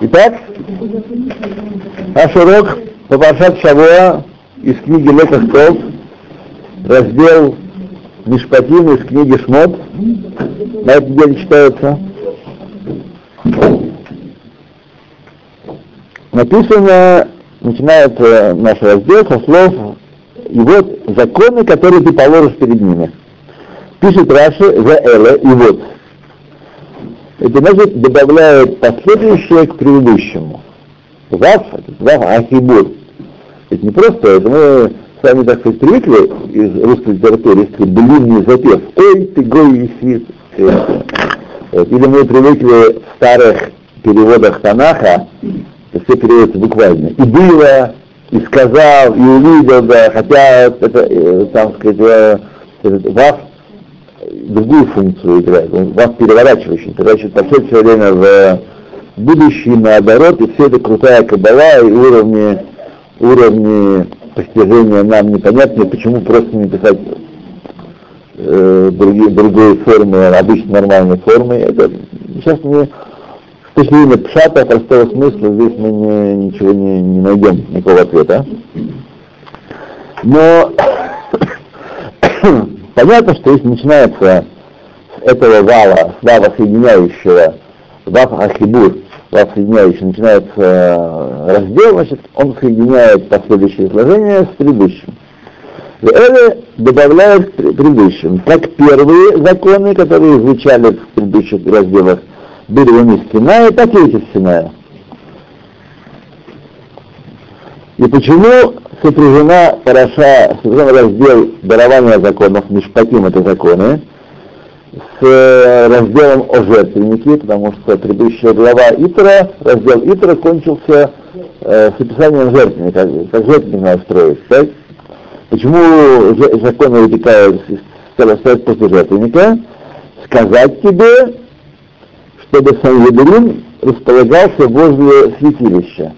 Итак, наш урок по Паршат Шавуа из книги Леках раздел Мишпатим из книги Шмот. На этом деле читается. Написано, начинается наш раздел со слов «И вот законы, которые ты положишь перед ними». Пишет Раши «За Эле» и вот. Это значит добавляет последующее к предыдущему. Вав, вав ахибур. Это не просто, это мы с вами, так сказать, привыкли из русской литературы, если блинный запев. Ой, ты гой висит. Или мы привыкли в старых переводах Танаха, все переводится буквально. И было, и сказал, и увидел, да, хотя это, э, там сказать, э, этот вав другую функцию играет. Он вас переворачивающий, переворачивает вообще все время в будущее наоборот, и все это крутая кабала и уровни, уровни постижения нам непонятны, почему просто не писать э, другие, другие формы, обычно нормальные формы. Это сейчас не с точки зрения пшата, простого смысла, здесь мы не, ничего не, не найдем, никакого ответа. Но Понятно, что если начинается с этого вала, вава соединяющего, вав ахибур, вав соединяющий, начинается э, раздел, значит, он соединяет последующее изложение с предыдущим. Это добавляет к предыдущим. Как первые законы, которые звучали в предыдущих разделах, были у них Синая, так и эти Синая. И почему сопряжена параша, сопряжен раздел дарования законов, Мишпатим это законы, с э, разделом о жертвеннике, потому что предыдущая глава Итра, раздел Итра кончился э, с описанием жертвенника, как жертвенник надо строить. Так? Почему законы вытекают стоять после жертвенника? Сказать тебе, чтобы Сан располагался возле святилища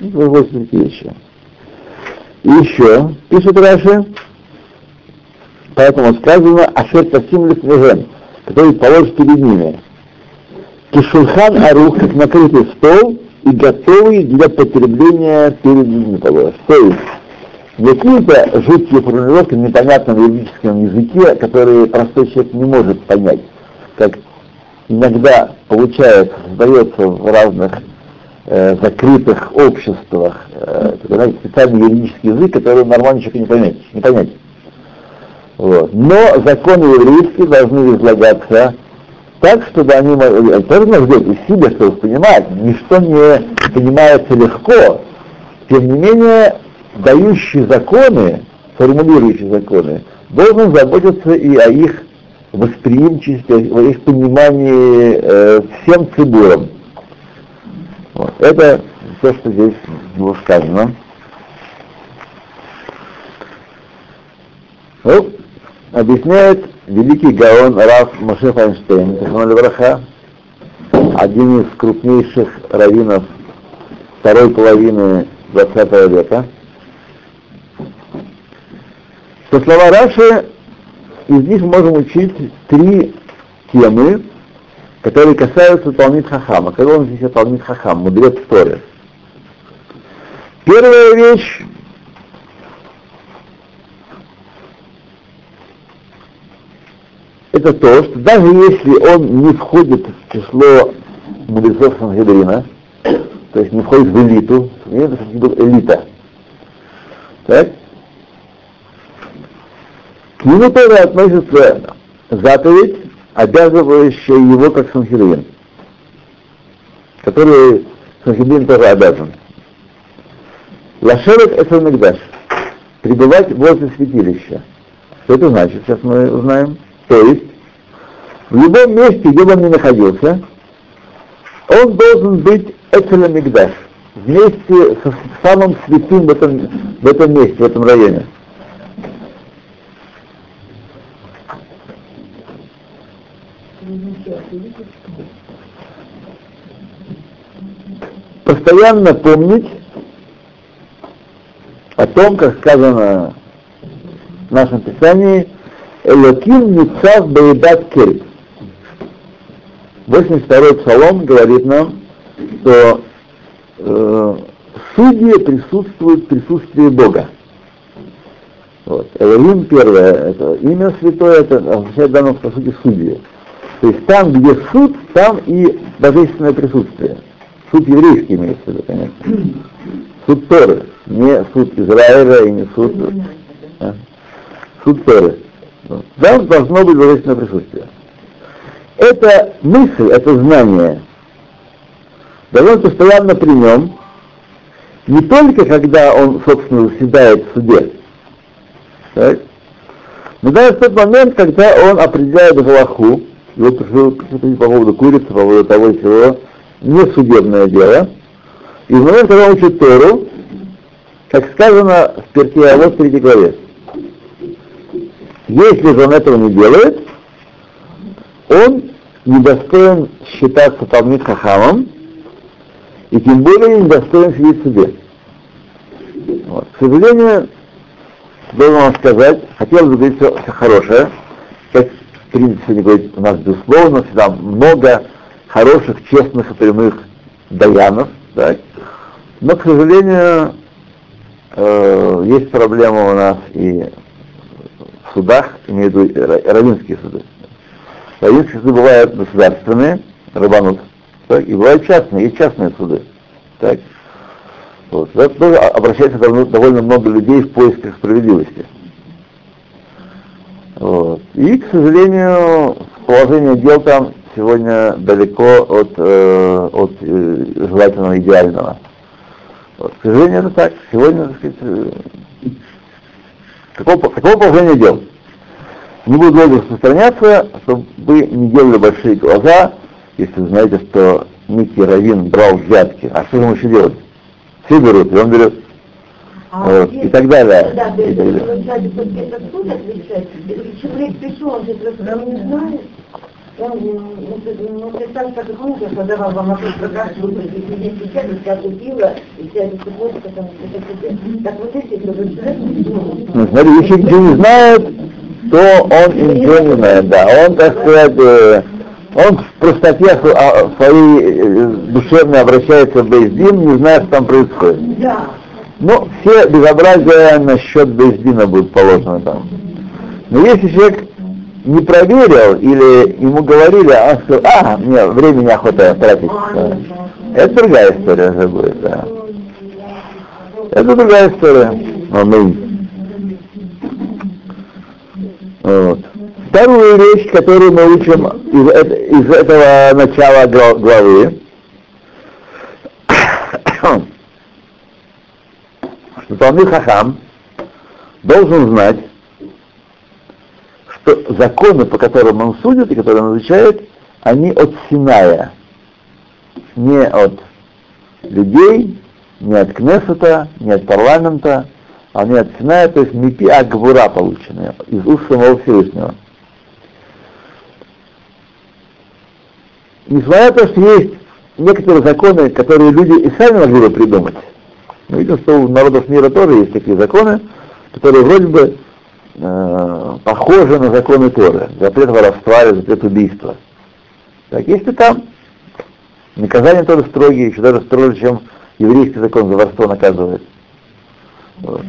возле святилища. И еще, пишет Раши, поэтому сказано Ашер Тасим Лифнежем, который положит перед ними. Кишульхан Арух, как накрытый стол и готовый для потребления перед ними положишь. То есть, какие-то жуткие формулировки на непонятном юридическом языке, которые простой человек не может понять, как иногда получается, создается в разных э, закрытых обществах, э, специальный юридический язык, который нормально человек не понять. Не понять. Вот. Но законы еврейские должны излагаться так, чтобы они могли, тоже нужно взять из себя, чтобы понимать, ничто не понимается легко, тем не менее, дающий законы, формулирующий законы, должен заботиться и о их восприимчивости, о их понимании э, всем цибурам. Вот. Это то, что здесь было сказано. Ну, объясняет великий Гаон Раф Моше Файнштейн, Браха, один из крупнейших раввинов второй половины 20 века, что слова Раши, из них можем учить три темы, которые касаются Талмит Хахама. Когда он здесь Талмит Хахам, мудрец Торы. Первая вещь, это то, что даже если он не входит в число мудрецов Сангедрина, то есть не входит в элиту, это элита, так? К нему тоже относится заповедь обязывающая его как Санхедрин, который Санхедрин тоже обязан. Лашерет это Мегдаш, пребывать возле святилища. Что это значит, сейчас мы узнаем. То есть, в любом месте, где бы он ни находился, он должен быть Эцелем Мигдаш, вместе со самым святым в этом, в этом месте, в этом районе. Постоянно помнить о том, как сказано в нашем Писании, Элоким Ницав Баидат Кель. 82-й псалом говорит нам, что э, судьи присутствуют в присутствии Бога. Вот. Элоим первое, это имя святое, это означает данном по сути судьи. То есть там, где суд, там и божественное присутствие. Суд еврейский имеется в виду, конечно. Суд Торы, не суд Израиля и не суд... А? Суд Торы. Там должно быть божественное присутствие. Эта мысль, это знание, должно постоянно при нем, не только когда он, собственно, заседает в суде, так? но даже в тот момент, когда он определяет Галаху, его прошу по поводу курицы, по поводу того чего, не судебное дело, и в момент, когда учит Тору, как сказано в перке а вот в третьей главе, если же он этого не делает, он недостоин считаться Талмит Хахамом, и тем более недостоин сидеть в суде. Вот. К сожалению, должен вам сказать, хотелось бы говорить все хорошее, принципе сегодня говорить у нас безусловно, всегда много хороших, честных и прямых даянов, так? но, к сожалению, э, есть проблема у нас и в судах, имею в виду равинские суды. Равинские суды бывают государственные, рабанут, так? и бывают частные, есть частные суды. Так? Вот. Туда тоже обращается довольно много людей в поисках справедливости. Вот. И, к сожалению, положение дел там сегодня далеко от, э, от э, желательного идеального. Вот. К сожалению, это так. Сегодня, так сказать, э, такого, положения дел. Не буду долго распространяться, чтобы вы не делали большие глаза, если знаете, что некий Равин брал взятки. А что ему еще делать? все берут, и он берет. А, вот, и так далее. Да, и так далее. Человек пришел, он же просто не знает. Он, представьте, как книгу подавал вам вопрос про кашу, вы сидите сейчас, и вся купила, и вся эта цепочка там, это Так вот эти, кто человек смотри, если ничего не знает, то он ничего не знает, да. Он, так сказать, э, он в простоте а, своей э, душевной обращается в Бейздин, не зная, что там происходит. Да. Ну, все безобразия насчет Бейздина будут положены там. Но если человек не проверил или ему говорили, а он сказал, а, мне времени охота тратить. Это другая история уже будет, да. Это другая история. Аминь. Вот. Вторую вещь, которую мы учим из, из этого начала главы, что Талмит Хахам должен знать, что законы, по которым он судит и которые он изучает, они от Синая, не от людей, не от Кнессета, не от парламента, они от Синая, то есть мипи Агвура полученные, из уст самого Всевышнего. несмотря на то, что есть некоторые законы, которые люди и сами могли бы придумать, мы видим, что у народов мира тоже есть такие законы, которые вроде бы э, похожи на законы Торы, запрет воровства или запрет убийства. Так, если там наказания тоже строгие, еще даже строже, чем еврейский закон за воровство наказывает. Вот.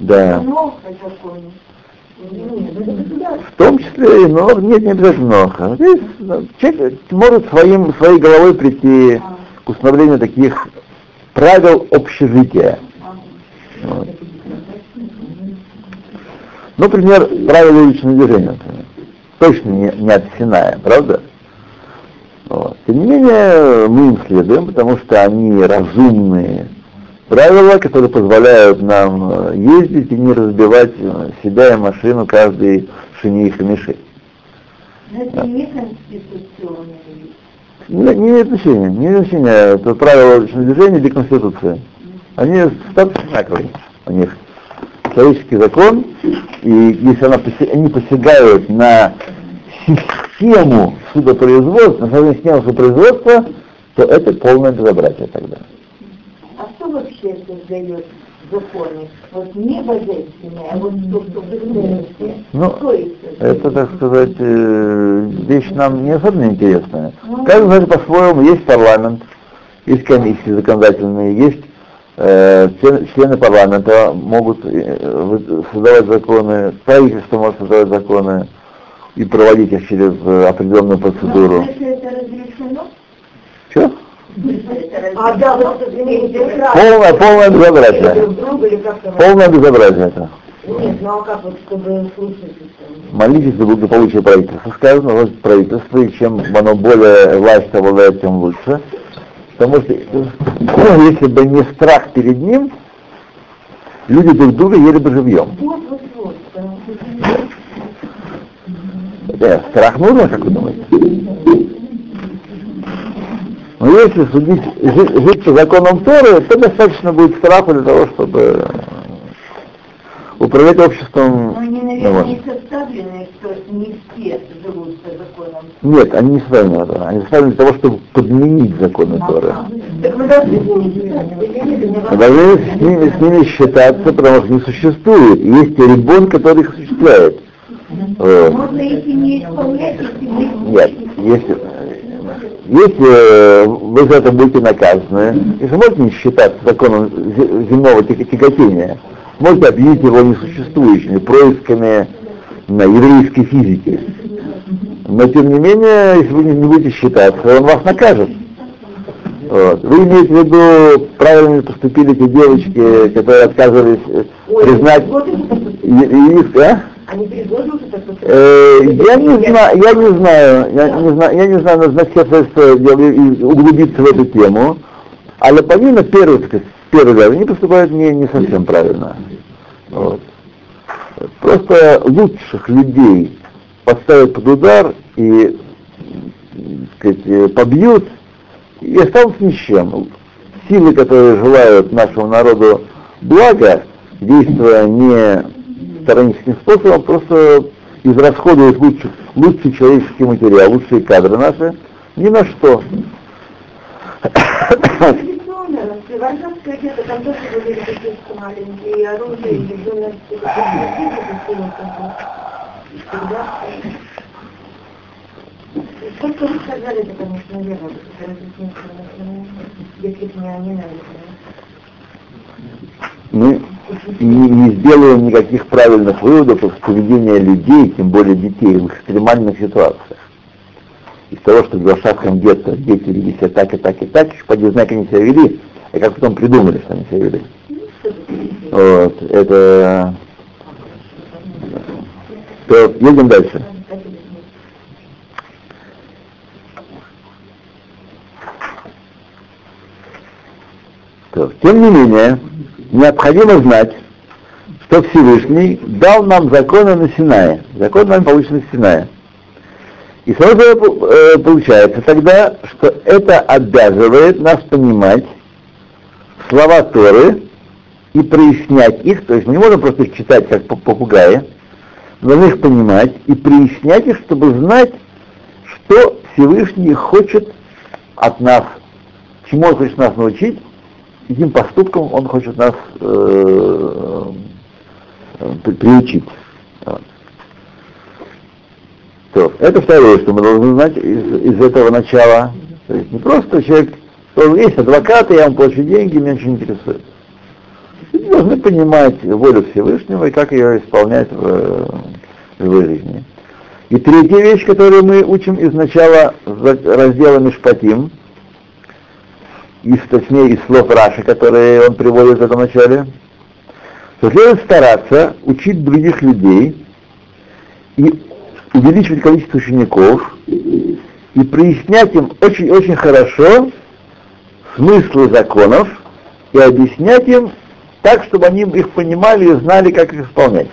Да. В том числе, но нет, не обязательно Здесь ну, человек может своим, своей головой прийти к установлению таких правил общежития. Вот. Ну, например, правила уличного движения. Точно не, не от Синая, правда? Вот. Тем не менее, мы им следуем, потому что они разумные, правила, которые позволяют нам э, ездить и не разбивать э, себя и машину каждый шиних и миши. Но это не конституционное. Не, не имеет значения, не имеет значения. Это правила движения для Конституции. Они статус одинаковые у них. Человеческий закон, и если она, они посягают на систему судопроизводства, на систему судопроизводства, то это полное безобразие тогда а что вообще создает законы, вот не а вот то, что в Ну, это, так сказать, э, вещь нам не особенно интересная. Каждый знает по-своему, есть парламент, есть комиссии законодательные, есть э, члены, члены парламента могут э, создавать законы, правительство может создавать законы и проводить их через определенную процедуру. Если это разрешено? А да, вот это Полное, полное безобразие. Полное безобразие это. Нет, ну а как вот, чтобы слушать? Молитесь за благополучие правительства. Сказано, вот правительство, и чем оно более власть обладает, тем лучше. Потому что ну, если бы не страх перед ним, люди друг друга ели бы живьем. Вот, вот, вот. да. Э, страх нужен, как вы думаете? Но если судить, жить, жить по законам Торы, то достаточно будет страха для того, чтобы управлять обществом. Но они, ну, наверное, вот. не составлены, что не все живут по законам. Нет, они не составлены. Они составлены для того, чтобы подменить законы Торы. Так вы должны с ними должны с ними, с ними считаться, потому что не существует. Есть ребон, который их осуществляет. Вот. Можно их и не исполнять, если вы Нет, если, если вы за это будете наказаны, если можете не считаться законом зе- земного тя- тяготения, можете объявить его несуществующими происками на еврейской физике. Но тем не менее, если вы не будете считаться, он вас накажет. Вот. Вы имеете в виду, правильно ли поступили те девочки, которые отказывались э, признать и- и их, а? Э, я не знаю, я не знаю, я не знаю, я не знаю, и углубиться в эту тему. Але помимо сказать, первый раз, они поступают не, не совсем правильно. Вот. Просто лучших людей подставят под удар и так сказать, э, побьют и останутся ни с чем. Силы, которые желают нашему народу блага, действуя не сторонническим способом, просто израсходуют лучший, лучший человеческий материал, лучшие кадры наши, ни на что. Традиционно, в Варшавское где-то там тоже были такие маленькие и оружие, и ребенок всегда. То, что вы сказали, это, конечно, верно, если бы не они, наверное. Мы не, не сделаем никаких правильных выводов из поведения людей, тем более детей, в экстремальных ситуациях. Из того, что в Варшавском гетто дети вели себя так и так и так, еще поди знай, как они себя вели, и как потом придумали, что они себя вели. Вот, это... То, едем дальше. То, тем не менее, необходимо знать, что Всевышний дал нам законы на Синае. Закон нам получен на Синае. И сразу э, получается тогда, что это обязывает нас понимать слова Торы и прояснять их, то есть не можем просто их читать как по- попугаи, мы должны их понимать и прояснять их, чтобы знать, что Всевышний хочет от нас, чему он хочет нас научить, каким поступком он хочет нас э, э, при- приучить. То, это второе, что мы должны знать из, из этого начала. То есть не просто человек, что есть адвокаты, я вам плачу деньги, меня ничего не интересует. Люди должны понимать волю Всевышнего и как ее исполнять в, в жизни. И третья вещь, которую мы учим из начала раздела Мишпатим, из, точнее, из слов Раши, которые он приводит в этом начале, что следует стараться учить других людей и увеличивать количество учеников и прояснять им очень-очень хорошо смыслы законов и объяснять им так, чтобы они их понимали и знали, как их исполнять.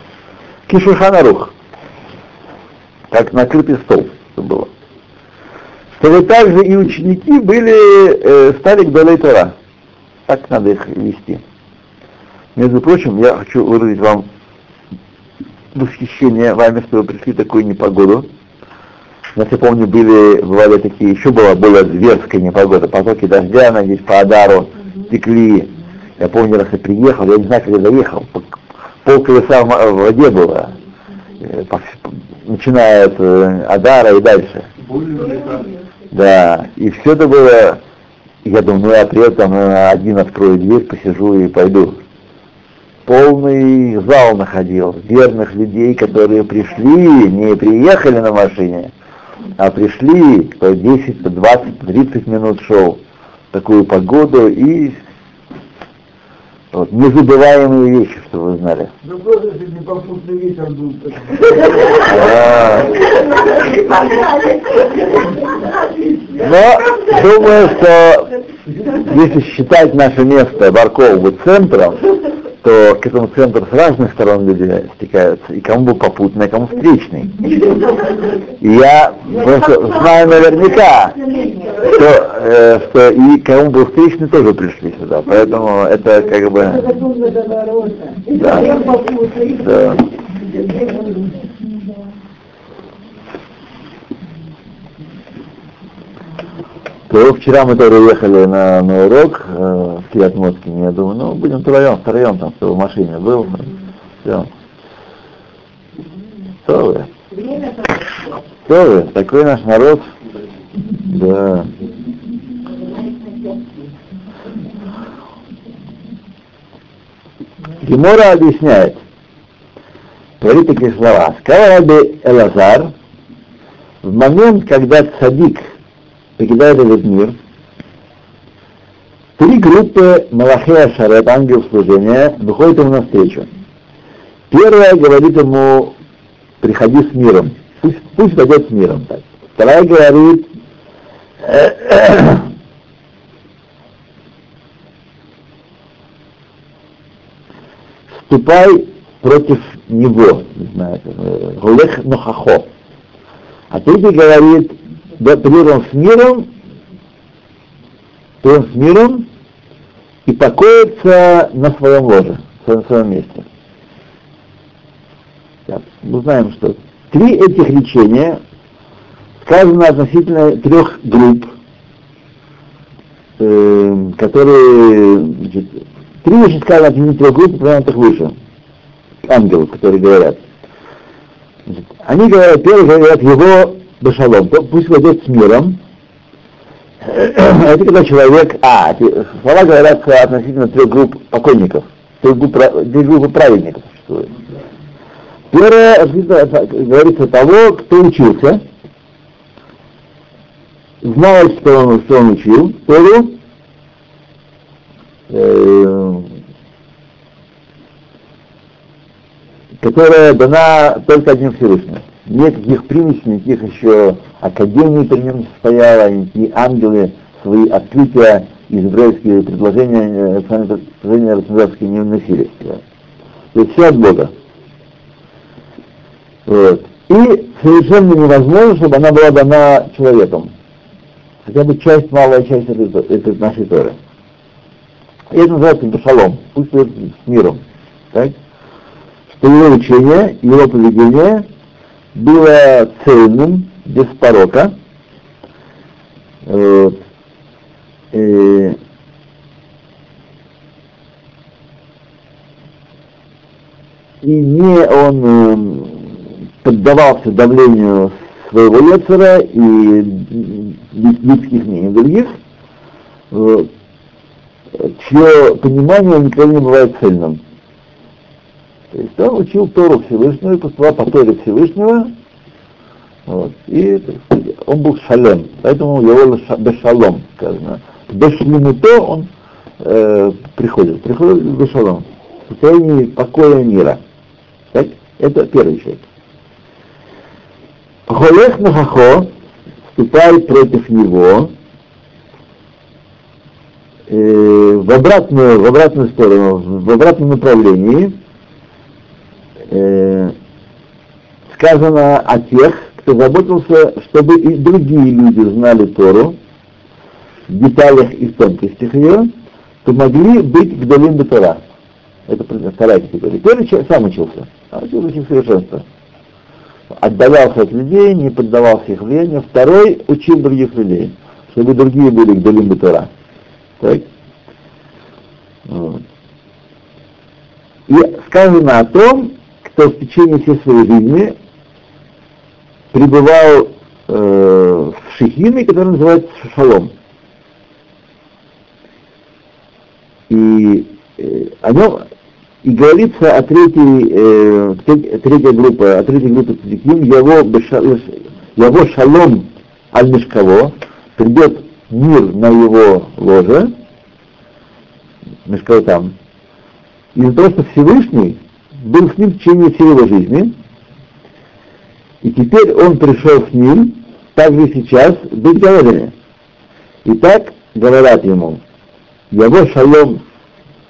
Кишуханарух, как накрытый стол чтобы было. Чтобы также и ученики были, э, стали к Тора. Так надо их вести. Между прочим, я хочу выразить вам восхищение вами, что вы пришли в такую непогоду. У нас, я помню, были, бывали такие, еще была более зверская непогода, потоки дождя, надеюсь, по Адару текли, Я помню, раз я приехал, я не знаю, я заехал, пол колеса в воде было, э, начиная от э, Адара и дальше. Да, и все это было, я думаю, ну я приеду там один открою дверь, посижу и пойду. Полный зал находил верных людей, которые пришли, не приехали на машине, а пришли, кто 10, 20, 30 минут шел такую погоду и вот, незабываемые вещи, что вы знали. Ну просто если не попутный ветер был. Но думаю, что если считать наше место Баркову центром, что к этому центру с разных сторон люди стекаются, и кому попутный, а кому встречный. И я просто знаю наверняка, что, э, что и кому был встречный тоже пришли сюда, поэтому это как бы... Да. Да. То вчера мы тоже уехали на, на урок э, в Киатмоткине. Я думаю, ну, будем втроем, втроем там, кто в машине был. Все. Что вы? Что вы? Такой наш народ. Да. Гемора объясняет, говорит такие слова. Сказал Раби Элазар, в момент, когда цадик покидает этот мир, три группы Малахея Шарет, ангел служения, выходят ему навстречу. Первая говорит ему, приходи с миром, пусть, пусть пойдет с миром. Так. Вторая говорит, ступай против него, не знаю, Гулех Нохахо. А третий говорит, да, примером с миром, то с миром и покоится на своем ложе, на своем месте. Так, мы знаем, что три этих речения сказано относительно трех групп, э, которые, значит, три вещи сказано относительно трех групп, упомянутых выше, ангелов, которые говорят. Они говорят, первый говорят его башалом, пусть войдет с миром. Это когда человек, а, слова говорят относительно трех групп покойников, трех групп, две группы праведников существует. Первое говорится того, кто учился, знал, что он, что он учил, Тору, э, которая дана только одним Всевышним никаких примесей, никаких еще академий при нем не состояло, никакие ангелы свои открытия израильские предложения, э, предложения рационалистские не вносили. То есть все от Бога. Вот. И совершенно невозможно, чтобы она была дана человеком. Хотя бы часть, малая часть этой, этой нашей Торы. И это называется башалом, пусть с миром. Так? Что его учение, его поведение было цельным, без порока. Вот. И, не он э, поддавался давлению своего Ецера и людских мнений других, чье понимание никогда не бывает цельным. То есть он учил Тору Всевышнего и поступал по Торе Всевышнего, вот, и он был шалем, поэтому его бешалом сказано. то он э, приходит, приходит в бешалом, в состоянии покоя мира. Так? Это первый человек. Холех Нахахо, вступай против него, э, в обратную, в обратную сторону, в обратном направлении, э, сказано о тех, кто заботился, чтобы и другие люди знали Тору, в деталях и в тонкостях ее, то могли быть Гдалим Тора. Это вторая категория. Первый сам учился, а учился очень совершенство. Отдалялся от людей, не поддавался их влиянию. Второй учил других людей, чтобы другие были Гдалим Тора. Так? Вот. И сказано о том, кто в течение всей своей жизни пребывал э, в шехиме, который называется шалом. И э, о нем и говорится о третьей, э, третья группа, о третьей группе цадиким, его, его шалом аль мешково, придет мир на его ложе, мешково там, из-за что Всевышний был с ним в течение всей его жизни, и теперь он пришел с ним, также сейчас, быть говорами. И так говорят ему, его шалом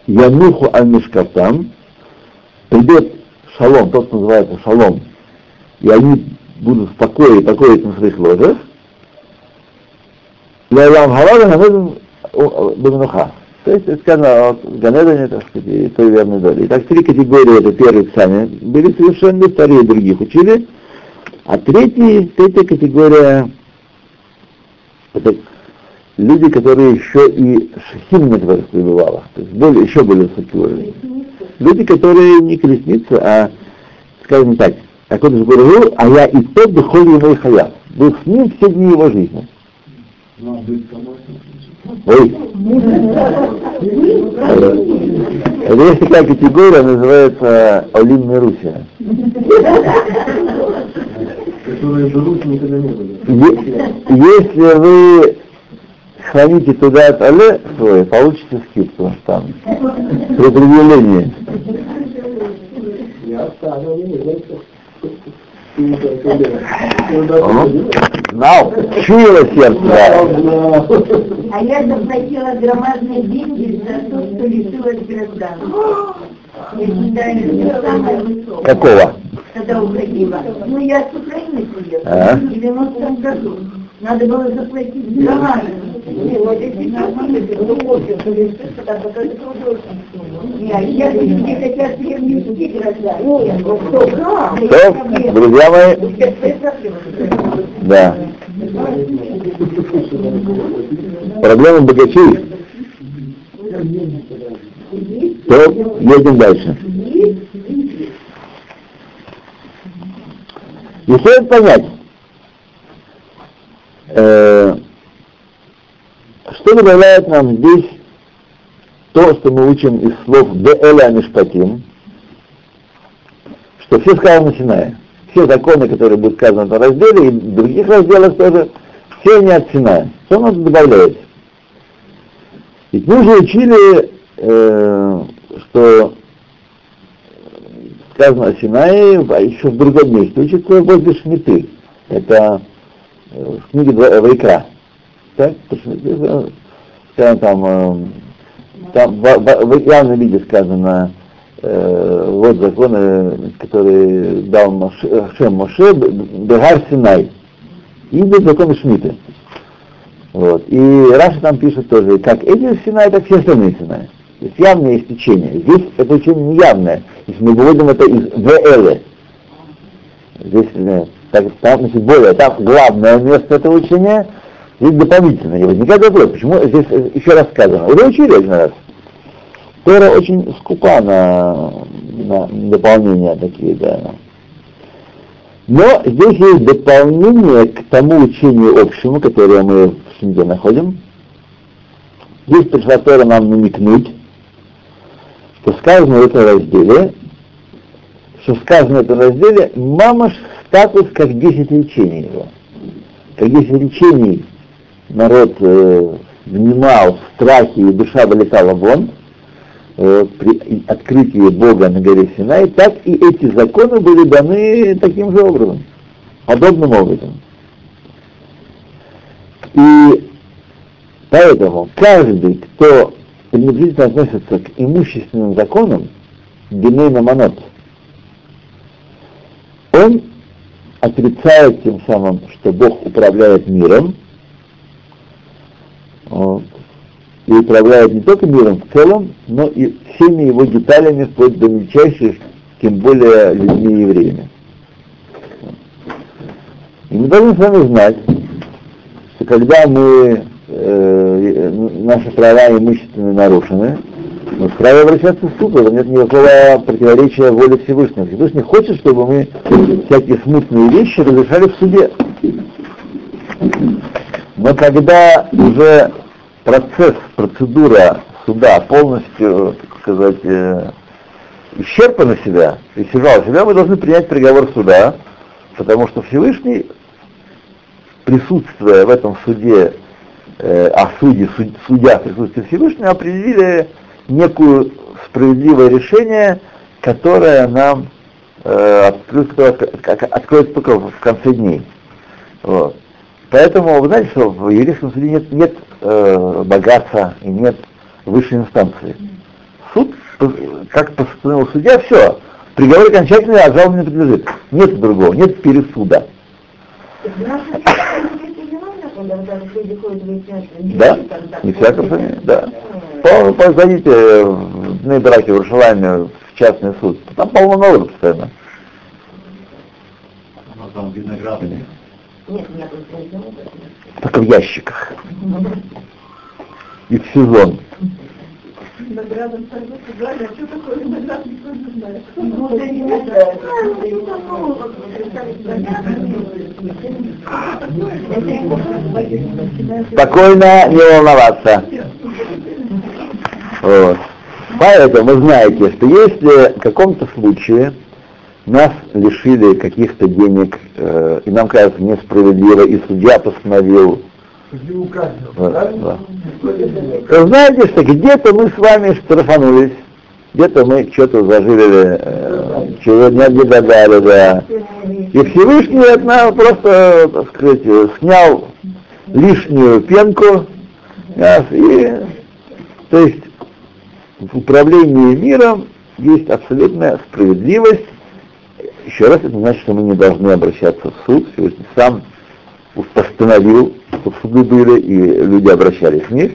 Януху аль-Мишкатам, придет шалом, тот, что называется шалом, и они будут в покое и покоиться на своих ложах, Лялам Харада Баминуха. То есть сказано о Ганедане, так сказать, и той верной доли. Итак, три категории, это первые сами были совершенны, вторые других учили, а третий, третья категория, это люди, которые еще и шахим на которых пребывало, то есть более, еще более высокий уровень. Люди, которые не колесницы, а, скажем так, как он говорил, а я и тот бы ходил мой хаят. Был с ним все дни его жизни. Ой. Это есть такая категория, называется Олим Мирусия. Если вы храните туда от але свой, получите скидку там. При определении. Знал, чуяло сердце. А я заплатила громадные деньги за то, что лишилась гражданства. Я считаю, это самое высокое. Какого? Когда уходила. Ну, я с Украины приехала А? в 90 году. Надо было заплатить громадные. Не, а сейчас люди хотят приобрести гражданство. Что, друзья мои? Да. Проблема богачей. То едем дальше. И стоит понять, э, что добавляет нам здесь то, что мы учим из слов Деэля Мишпатим, что все сказано Синая. Все законы, которые будут сказаны в этом разделе, и в других разделах тоже, все они от Синая. Что нам добавляется? Ведь мы уже учили, э, что сказано о Синае, а еще в другом месте учится возле Шмиты. Это в книге Два- Вайкра. Так? Скажем там, э, там в, в- явном виде сказано, э, вот законы, которые дал Моше, Хашем Моше, Бегар Синай. И идут законы Шмиты. Вот. И Раша там пишет тоже, как эти Синай, так все остальные Синай. То есть явное есть. Здесь это учение не явное. Если мы выводим это из ВЛ. Здесь э, так, там, значит, более, там главное место этого учения, здесь дополнительное. И возникает вопрос, почему здесь э, еще раз сказано. Уже учили один раз. Тора очень скупа на, на дополнения такие, да. Но здесь есть дополнение к тому учению общему, которое мы в Шинде находим. Здесь пришла Тора нам намекнуть, что сказано в этом разделе, что сказано в этом разделе, мамаш статус как 10 речений его. Как 10 речений народ э, внимал в страхе, и душа вылетала вон, э, при открытии Бога на горе Синай, так и эти законы были даны таким же образом, подобным образом. И поэтому каждый, кто пренебрежительно относится к имущественным законам, Генейна Манот, он отрицает тем самым, что Бог управляет миром, вот, и управляет не только миром в целом, но и всеми его деталями, вплоть до мельчайших, тем более людьми и евреями. И мы должны с вами знать, что когда мы, э, наши права имущественные нарушены, Мы вправе обращаться в суд, это нет никакого противоречия воле Всевышнего. Всевышний хочет, чтобы мы всякие смутные вещи разрешали в суде. Но когда уже процесс, процедура суда полностью, так сказать, э, исчерпана себя, исчерпала себя, мы должны принять приговор суда, потому что Всевышний, присутствуя в этом суде, э, а судьи, суд, судья в присутствии Всевышнего, определили некую справедливое решение, которое нам э, откроет, откроет только в конце дней. Вот. Поэтому вы знаете, что в еврейском суде нет, нет э, богатства и нет высшей инстанции. Суд, как постановил судья, все. Приговор окончательный, а жалобы не подлежит. Нет другого, нет пересуда. Да, не всяком сомнении, да. Полно позвоните в дни драки в Иерусалиме в частный суд. Там полно народу постоянно. Там виноградные. Нет, нет. Только в ящиках. И в сезон. Виноградом а что такое виноград, никто не знает. Ну, да не надо. Спокойно, не волноваться. Вот. Поэтому вы знаете, что если в каком-то случае нас лишили каких-то денег, э, и нам кажется несправедливо, и судья постановил да, да. Вы знаете, что где-то мы с вами штрафанулись, где-то мы что-то зажили, э, чего не догадали, да. И Всевышний от нас просто, так сказать, снял лишнюю пенку, да, и, то есть в управлении миром есть абсолютная справедливость. Еще раз, это значит, что мы не должны обращаться в суд, Всевышний сам постановил, чтобы суды были, и люди обращались в них,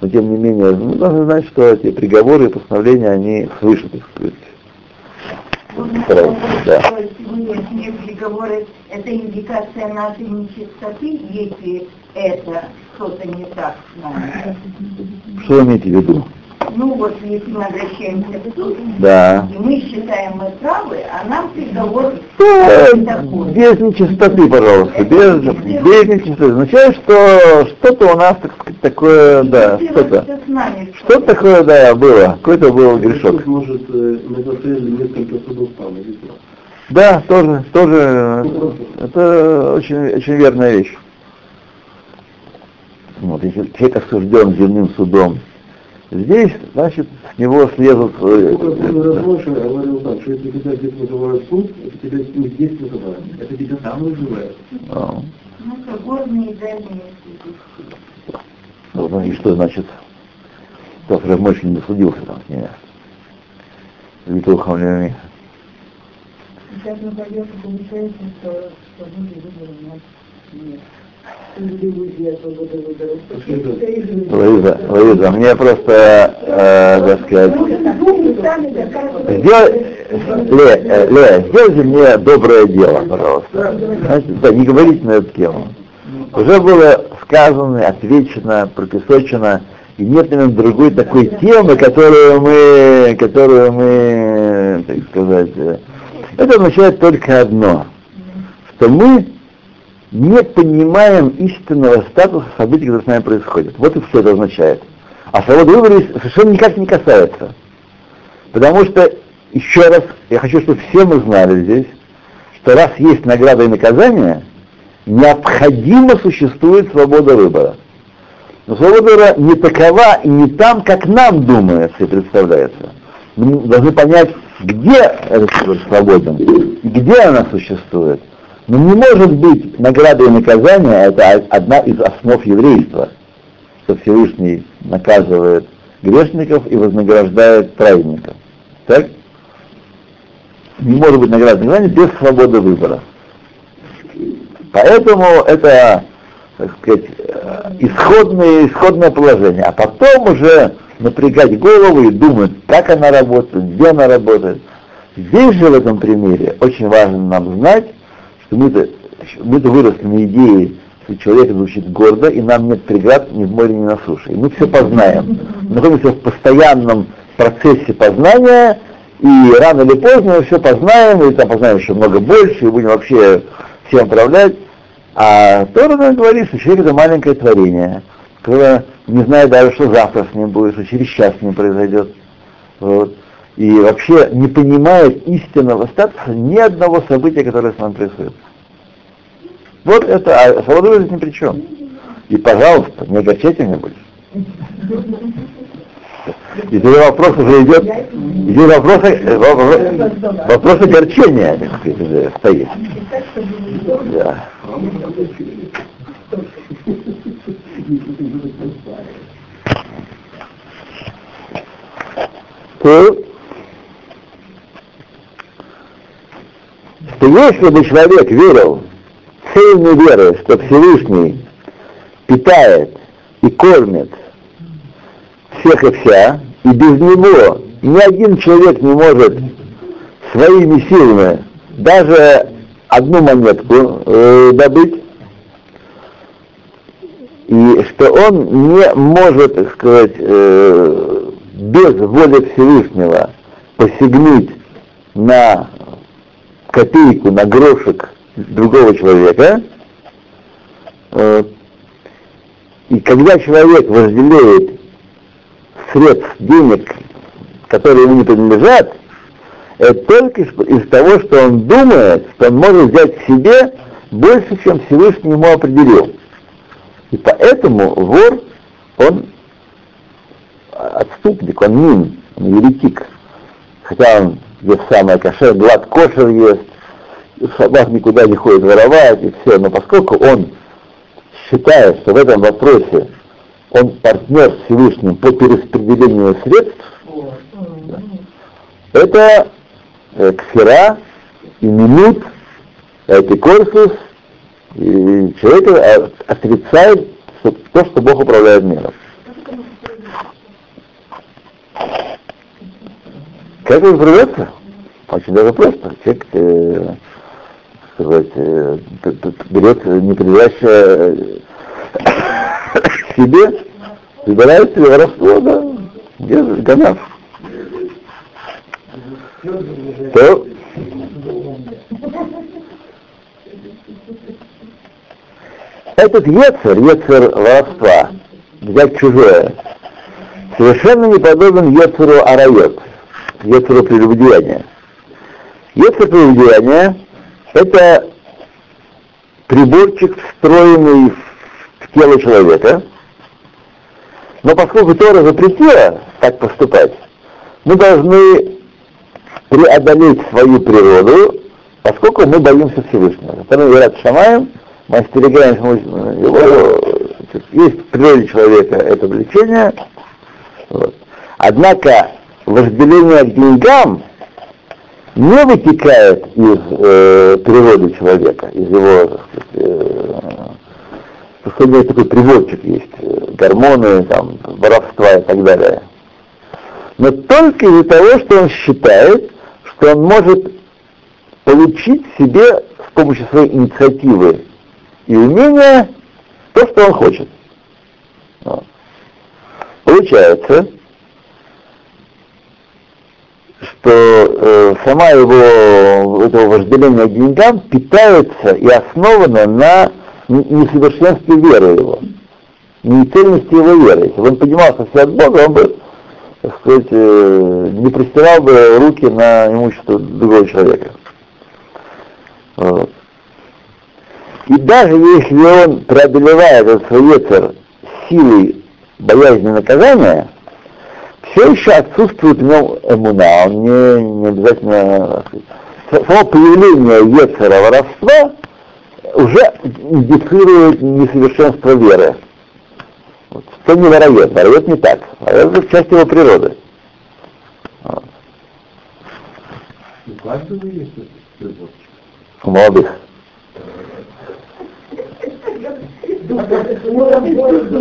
но тем не менее, мы должны знать, что эти приговоры и постановления, они свыше, так сказать. Да. Сегодняшние приговоры – это индикация нашей нечистоты, если это что-то не так с нами. Что имеете в виду? Ну вот, если мы обращаемся к суду, Да. и мы считаем мы правы, а нам приговор Э, такой. Без нечистоты, пожалуйста, без, без нечистоты. Означает, что что-то у нас, так сказать, такое, да, что-то. Идентифицироваться с нами. Что такое, да, было? Какой-то был грешок. Суд может э, на цели несколько судов там? Да, тоже, тоже, это очень, очень верная вещь. Вот, если человек осужден земным судом, здесь, значит, с него слезут... э, Размоша говорил так, что если тебя здесь вызывают суд, это тебя здесь вызывают. Это тебя там вызывают. а, Ну, это горные и дальние ну, и что значит? Тот Рамош не судился там с ними. Витухом Леони. Сейчас мы пойдем, получается, что, что люди нас нет. Луиза, Луиза, мне просто, э, так сказать, Сделай, Ле, э, Ле, сделайте мне доброе дело, пожалуйста. Знаете, да, не говорите на эту тему. Уже было сказано, отвечено, пропесочено, и нет, наверное, другой такой темы, которую мы, которую мы, так сказать, э, это означает только одно, что мы не понимаем истинного статуса событий, которые с нами происходят. Вот и все это означает. А свобода выбора совершенно никак не касается. Потому что, еще раз, я хочу, чтобы все мы знали здесь, что раз есть награда и наказание, необходимо существует свобода выбора. Но свобода выбора не такова и не там, как нам думается и представляется. Мы должны понять, где этот выбор свободен, где она существует. Но не может быть награда и наказание, это одна из основ еврейства, что Всевышний наказывает грешников и вознаграждает праведников. Так? Не может быть награда и наказание без свободы выбора. Поэтому это, так сказать, э, исходное, исходное положение. А потом уже напрягать голову и думать, как она работает, где она работает. Здесь же в этом примере очень важно нам знать, что мы-то мы выросли на идее, что человек звучит гордо, и нам нет преград ни в море, ни на суше. И мы все познаем. Мы находимся в постоянном процессе познания, и рано или поздно мы все познаем, и там познаем еще много больше, и будем вообще всем управлять. А Тора нам говорит, что человек это маленькое творение, которое не знает даже, что завтра с ним будет, что через час с ним произойдет. Вот. И вообще не понимает истинного статуса ни одного события, которое с нами происходит. Вот это, а свобода здесь ни при чем. И, пожалуйста, не огорчайте меня больше. И теперь вопрос уже идет, идет вопрос, вопрос, вопрос огорчения, так сказать, уже стоит. Да. То, что если бы человек верил цельной верой, что Всевышний питает и кормит всех и вся, и без него ни один человек не может своими силами даже одну монетку э, добыть, и что он не может, так сказать, э, без воли Всевышнего посягнуть на копейку, на грошек другого человека, э, и когда человек вожделеет средств, денег, которые ему не принадлежат, это только из того, что он думает, что он может взять себе больше, чем Всевышний ему определил. И поэтому вор, он отступник, он мин, он еретик. Хотя он ест самое кошер, глад кошер ест, собак никуда не ходит воровать и все, но поскольку он считает, что в этом вопросе он партнер с Всевышним по перераспределению средств, да, это э, ксера и минут, эпикорсус, и человек отрицает что, то, что Бог управляет миром. Как это проявляется? Очень даже просто. Человек, э, сказать, э, берет неприлежащее к себе, выбирает себе воровство, да, где ганав. То этот Ецер, Ецер воровства, взять чужое, совершенно не подобен Ецеру Арайот, Ецеру прелюбодеяния. Ецер прелюбодеяния — это приборчик, встроенный в тело человека, но поскольку Тора запретила так поступать, мы должны преодолеть свою природу, поскольку мы боимся Всевышнего. Второй говорят Шамаем, мы остерегаемся его, есть в природе человека это влечение. Вот. Однако вожделение к деньгам не вытекает из э, природы человека, из его, так сказать, э, у него такой приводчик есть, э, гормоны, там, воровства и так далее. Но только из-за того, что он считает, что он может получить себе с помощью своей инициативы и умения то, что он хочет. Вот. Получается, что э, сама его этого вожделения к деньгам питается и основана на несовершенстве веры его, цельности его веры. Если бы он поднимался все от Бога, он бы, так сказать, э, не простирал бы руки на имущество другого человека. Вот. И даже если он преодолевает этот свой ветер силой боязни наказания, все еще отсутствует в нем эмуна, он не, не обязательно... Само появление Ецера воровства уже индицирует несовершенство веры. Вот. Что не воровет? Воровет не так. Воровет это часть его природы. Вот. У молодых.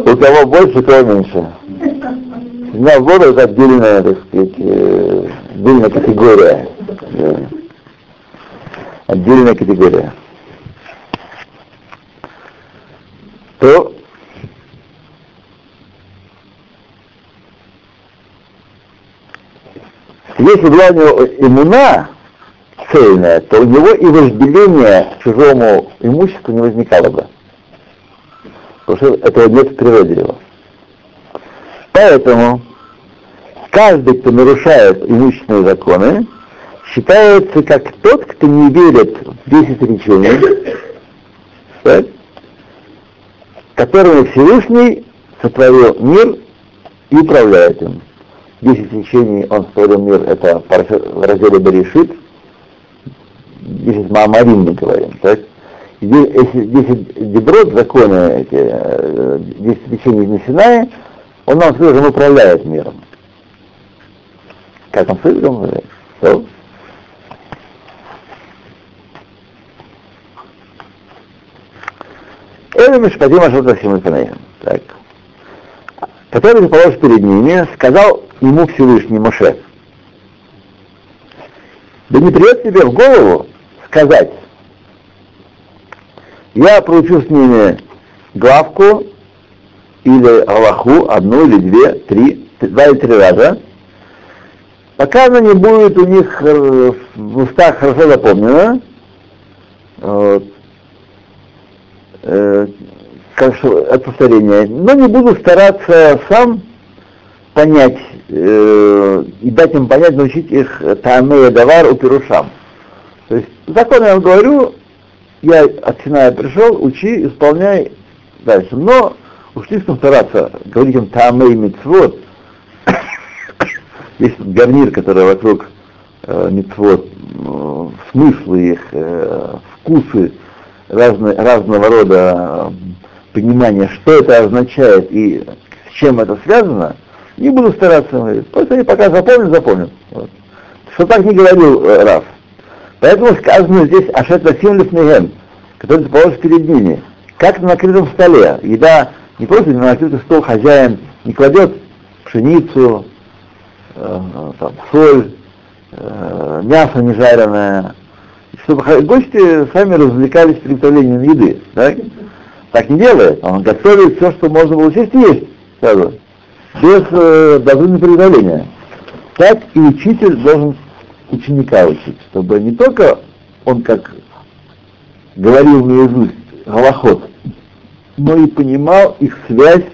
У кого больше, у кого меньше. Седьмая вода это отдельная, так сказать, э, отдельная категория. Отдельная категория. То Если была у него иммуна цельная, то у него и вожделение к чужому имуществу не возникало бы. Потому что этого нет в природе его. Поэтому каждый, кто нарушает имущественные законы, считается как тот, кто не верит в 10 речений, так, которыми Всевышний сотворил мир и управляет им. Десять речений он сотворил мир, это в разделе Берешит, десять Маамарим мы говорим, так? Десять деброд, законы эти, э, десять речений Синае, он нам сказал, он управляет миром. Как он сказал? Что? Элю Мишпатим Ашот Симульфанеем. Так. Который положил перед ними, сказал ему Всевышний Моше, да не придет тебе в голову сказать, я проучу с ними главку или Аллаху, одну или две, три, два или три раза, пока она не будет у них э, в устах хорошо запомнена, вот, э, от повторения, но не буду стараться сам понять э, и дать им понять, научить их Таамея Давар у Пирушам. То есть закон я вам говорю, я от Синая пришел, учи, исполняй дальше. Но уж слишком стараться говорить им Таамей Мицвод, есть гарнир, который вокруг э, Мицвод, э, смыслы их, э, вкусы, разные, разного рода понимание, что это означает и с чем это связано, не буду стараться говорить. Просто я пока запомню, запомню. Вот. Что так не говорил э, Раф. Поэтому сказано здесь Ашет Васим Лифнеген, который ты положишь перед ними. Как на накрытом столе. Еда не просто на накрытый стол хозяин не кладет пшеницу, э, там, соль, э, мясо не жареное, чтобы гости сами развлекались приготовлением еды. Так? так не делает. Он готовит все, что можно было съесть, есть сразу, без э, дозы приготовления. Так и учитель должен ученика учить, чтобы не только он как говорил наизусть голоход, но и понимал их связь,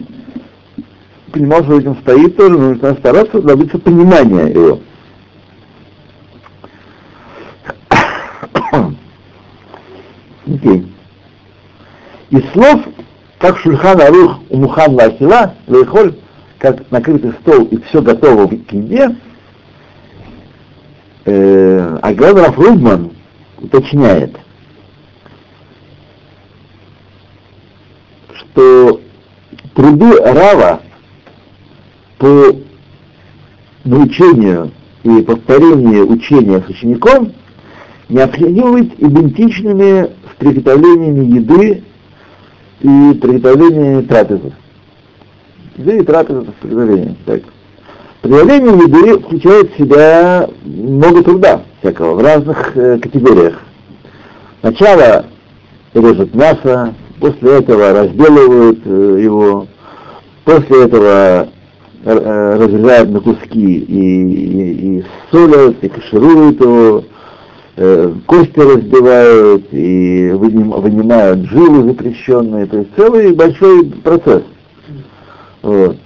понимал, что этим стоит тоже, нужно стараться добиться понимания его. Okay. Из слов, как Шульхан Арух у Мухан Лахила, Лейхоль, как накрытый стол и все готово к еде, э, Аград Рафрудман уточняет, что труды Рава по научению и повторению учения с учеником необходимо быть идентичными с приготовлениями еды и приготовление трапезы. Еды и трапеза это приготовление. Так. Приготовление еды включает в себя много труда всякого в разных э, категориях. Сначала режут мясо, после этого разделывают э, его, после этого э, разрезают на куски и, и, и солят, и кашируют его, Э, кости разбивают и вынимают жилы запрещенные, то есть целый большой процесс. Вот.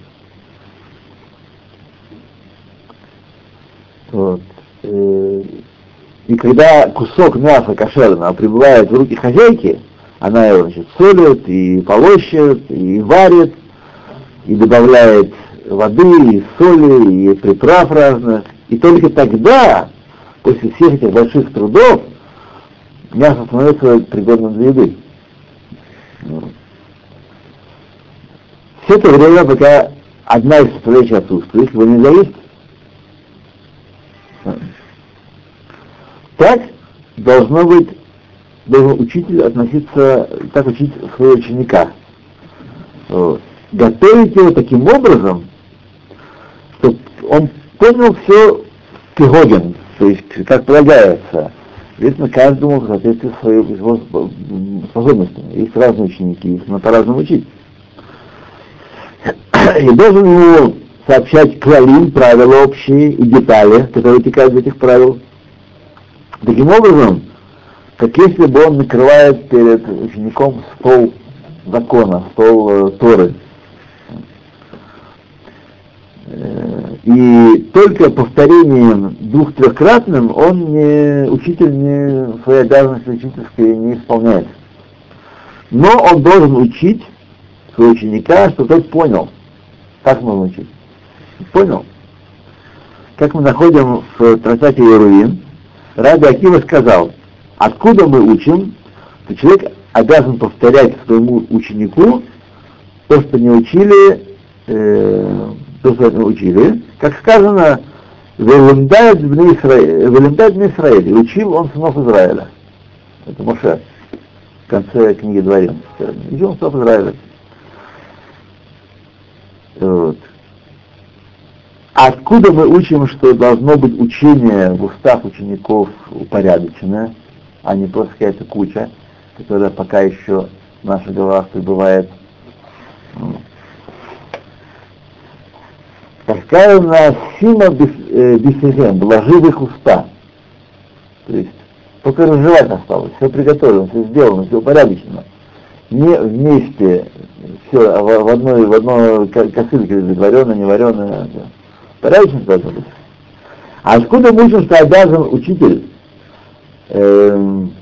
Вот. Э, и когда кусок мяса кошерного прибывает в руки хозяйки, она его значит, солит и полощет, и варит, и добавляет воды, и соли, и приправ разных. И только тогда после всех этих больших трудов мясо становится пригодным для еды. Все это время, пока одна из составляющих отсутствует, его нельзя есть. Так должно быть, должен учитель относиться, так учить своего ученика. Вот. Готовить его таким образом, чтобы он понял все пригоден, то есть как полагается. Соответственно, каждому в соответствии своей его способностям. Есть разные ученики, их надо по-разному учить. И должен ему сообщать клалим, правила общие и детали, которые вытекают из этих правил. Таким образом, как если бы он накрывает перед учеником стол закона, стол э, Торы. Э, и только повторением двух-трехкратным он не, учитель не, свои обязанности учительские не исполняет. Но он должен учить своего ученика, что тот понял. Как можно учить? Понял? Как мы находим в трактате Иеруин, Раби Акива сказал, откуда мы учим, что человек обязан повторять своему ученику то, что не учили, э, то, что не учили, как сказано, Велемдает в Израиле, учил он сынов Израиля. Это Моше в конце книги Дворим. Учил он сынов Израиля. Вот. Откуда мы учим, что должно быть учение в устах учеников упорядоченное, а не просто какая-то куча, которая пока еще в наших головах пребывает как сказано, сима бисерем, вложи в их уста. То есть только разжевать осталось, все приготовлено, все сделано, все упорядочено. Не вместе все в, одной, в одной косылке, вареное, не вареное. Порядочно должно быть. А откуда мы что обязан учитель эм,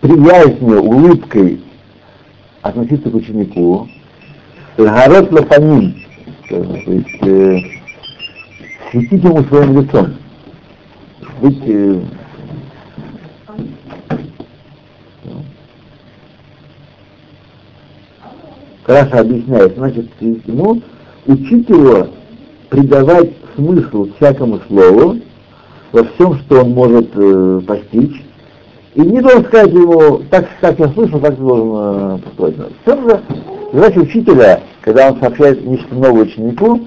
приязнью, улыбкой относиться к ученику, Гарот Лафаним, то есть э, светить ему своим лицом, быть э, хорошо объясняет, значит, ему учить его придавать смысл всякому слову, во всем, что он может э, постичь, и не должен сказать ему, так, как я слышал, так ты должен э, поступать. В же задача учителя когда он сообщает нечто новое ученику,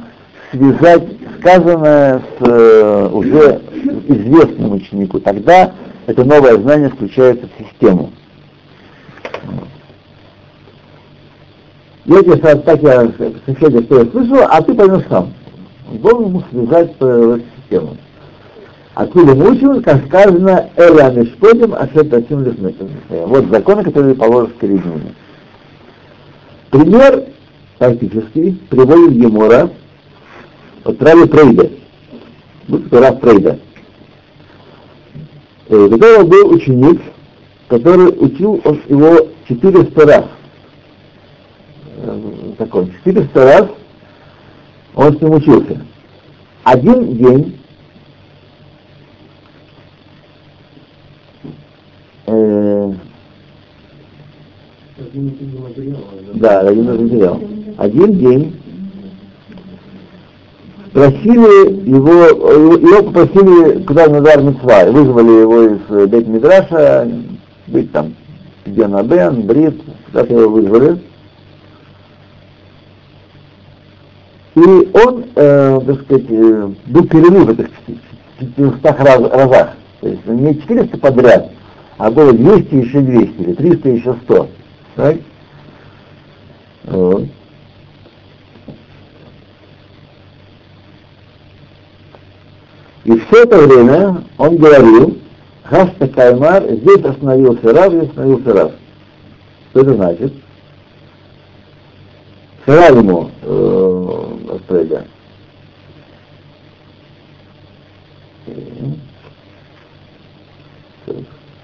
связать сказанное с э, уже известным ученику. Тогда это новое знание включается в систему. Я тебе сразу так я сообщаю, что я слышал, а ты поймешь сам. Должен ему связать э, систему. Откуда мы учим, как сказано, Эля Мишподим, Ашет Тасим Вот законы, которые положены перед ними. Пример практически приводит Гемора от Раби Прейда, будь то Рав Прейда. У которого был ученик, который учил он его 400 раз. Такой, 400 раз он с ним учился. Один день э, да, один материал один день просили его, его попросили куда на дар митцва, вызвали его из э, Бет Мидраша, быть там Бен Абен, Брит, куда-то его вызвали. И он, э, так сказать, э, был перерыв в этих 400 раз, разах. То есть не 400 подряд, а было 200 еще 200, или 300 еще 100. Так? Вот. И все это время он говорил, Хаста Каймар, здесь остановился Рав, здесь остановился Рав. Что это значит? Сказал ему э, Астреда.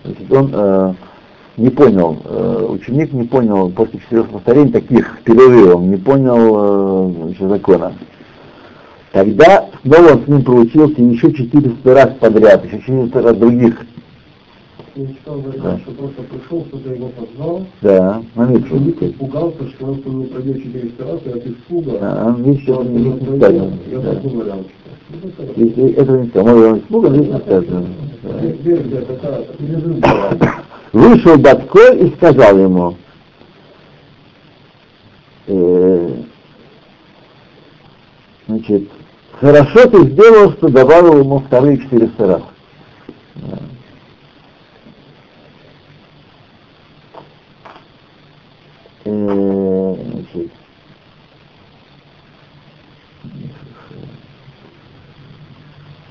Значит, он э, не понял, э, ученик не понял после четырех повторений таких перерывов, не понял э, закона. Тогда снова он с ним проучился еще 400 раз подряд, еще 400 раз других. Я читал да. что просто пришел, кто-то его позвал. Да, на испугался, что он не пройдет 400 раз, и от испуга... Да, он видит, что он не сказано. Я такой вариант. Если этого не может, он испуган, здесь не сказано. Вышел Батко и сказал ему, э, значит, Хорошо ты сделал, что добавил ему вторые 400 раз.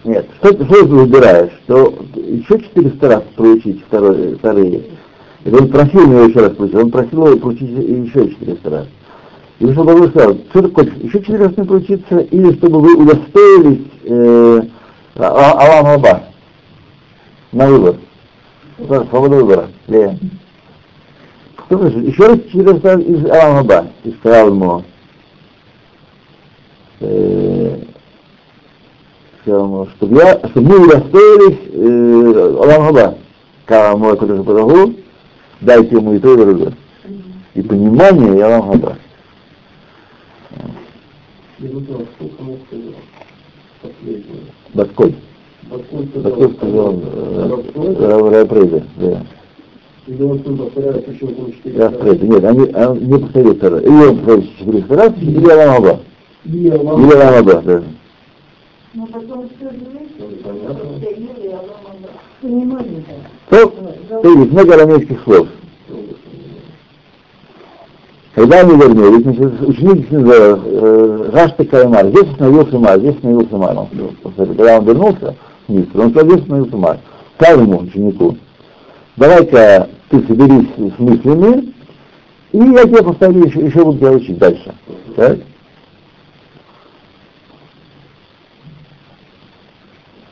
Нет, что, что ты выбираешь? Что еще 400 раз получить второе, вторые? Или он просил его еще раз получить, он просил его получить еще 400 раз. И чтобы Богу сказал, что ты хочешь, еще 400 раз не получиться, или чтобы вы удостоились э, а, а, Алам Аба на выбор. Свобода выбора. Лея. Хочешь, еще раз 4 раз из Алам Аба. И сказал ему, э, сказал ему, чтобы, я, чтобы мы удостоились э, Алам Аба. Кава мой Кудыш Барагу, дайте ему и то, и другое. И понимание, и Алам Аба. Басколь. Басколь сказал Райпрейда, да. Райпрейда, нет, они, они не повторили второй. Или он повторил четыре раз, или Алам Аба. Или Алам Аба, да. Но потом все вместе, понимание. То, то есть много арамейских слов. Когда они вернулись, значит, ученик э, Рашты Каймар, здесь остановился Мар, здесь остановился Мар. Он, когда он вернулся он сказал, здесь остановился Мар. Сказал ему, ученику, давай-ка ты соберись с мыслями, и я тебе повторю, еще, еще буду тебя учить дальше. Так?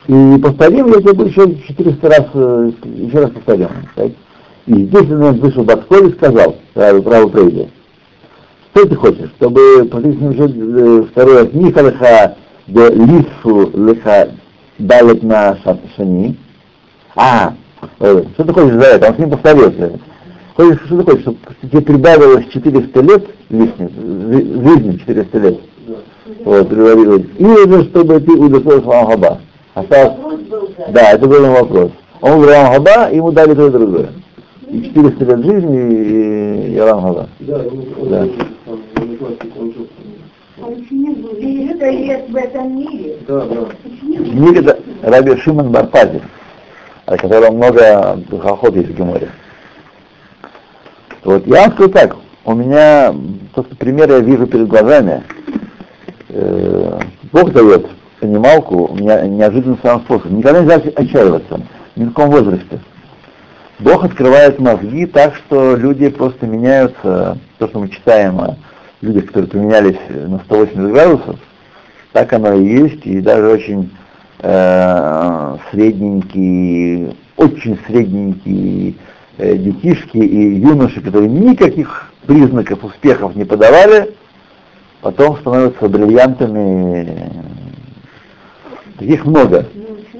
И повторим, я тебе буду еще 400 раз, э, еще раз повторим. Так? И здесь он вышел Батхоль и сказал, право, прежде, что ты хочешь, чтобы практически уже э, второй раз не халаха де лису леха далек на шани. А, э, что ты хочешь за это? Он с ним повторился. Хочешь, что ты хочешь, чтобы тебе прибавилось 400 лет лишних, жизни 400 лет. Вот, прибавилось. Или же, чтобы ты удостоился Ламхаба. Осталось... Да, это был вопрос. Он выбрал Ламхаба, ему дали то и другое и 400 лет жизни, и, и Арам Хаза. Да, Да. лет в этом мире. Да, да. Книга это Раби Шимон Барпази, о котором много духоход есть в Геморе. Вот я вам скажу так, у меня просто пример я вижу перед глазами. Э, Бог дает понималку, у меня неожиданный сам способ. Никогда нельзя отчаиваться, ни в каком возрасте. Бог открывает мозги так, что люди просто меняются, то, что мы читаем о людях, которые поменялись на 180 градусов, так оно и есть, и даже очень э, средненькие, очень средненькие э, детишки и юноши, которые никаких признаков успехов не подавали, потом становятся бриллиантами. Таких много.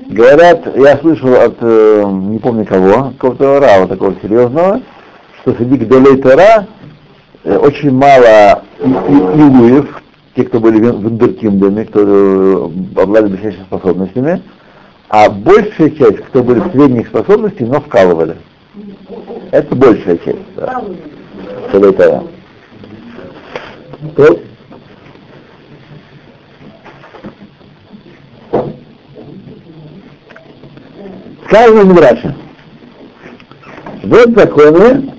Говорят, я слышал от, э, не помню кого, какого-то рава такого серьезного, что среди Гдолей Тора очень мало илуев, те, кто были вундеркиндами, кто э, обладали блестящими способностями, а большая часть, кто были средних способностей, но вкалывали. Это большая часть. Да. Тора. То, Сказано в Мидраше. Вот законы,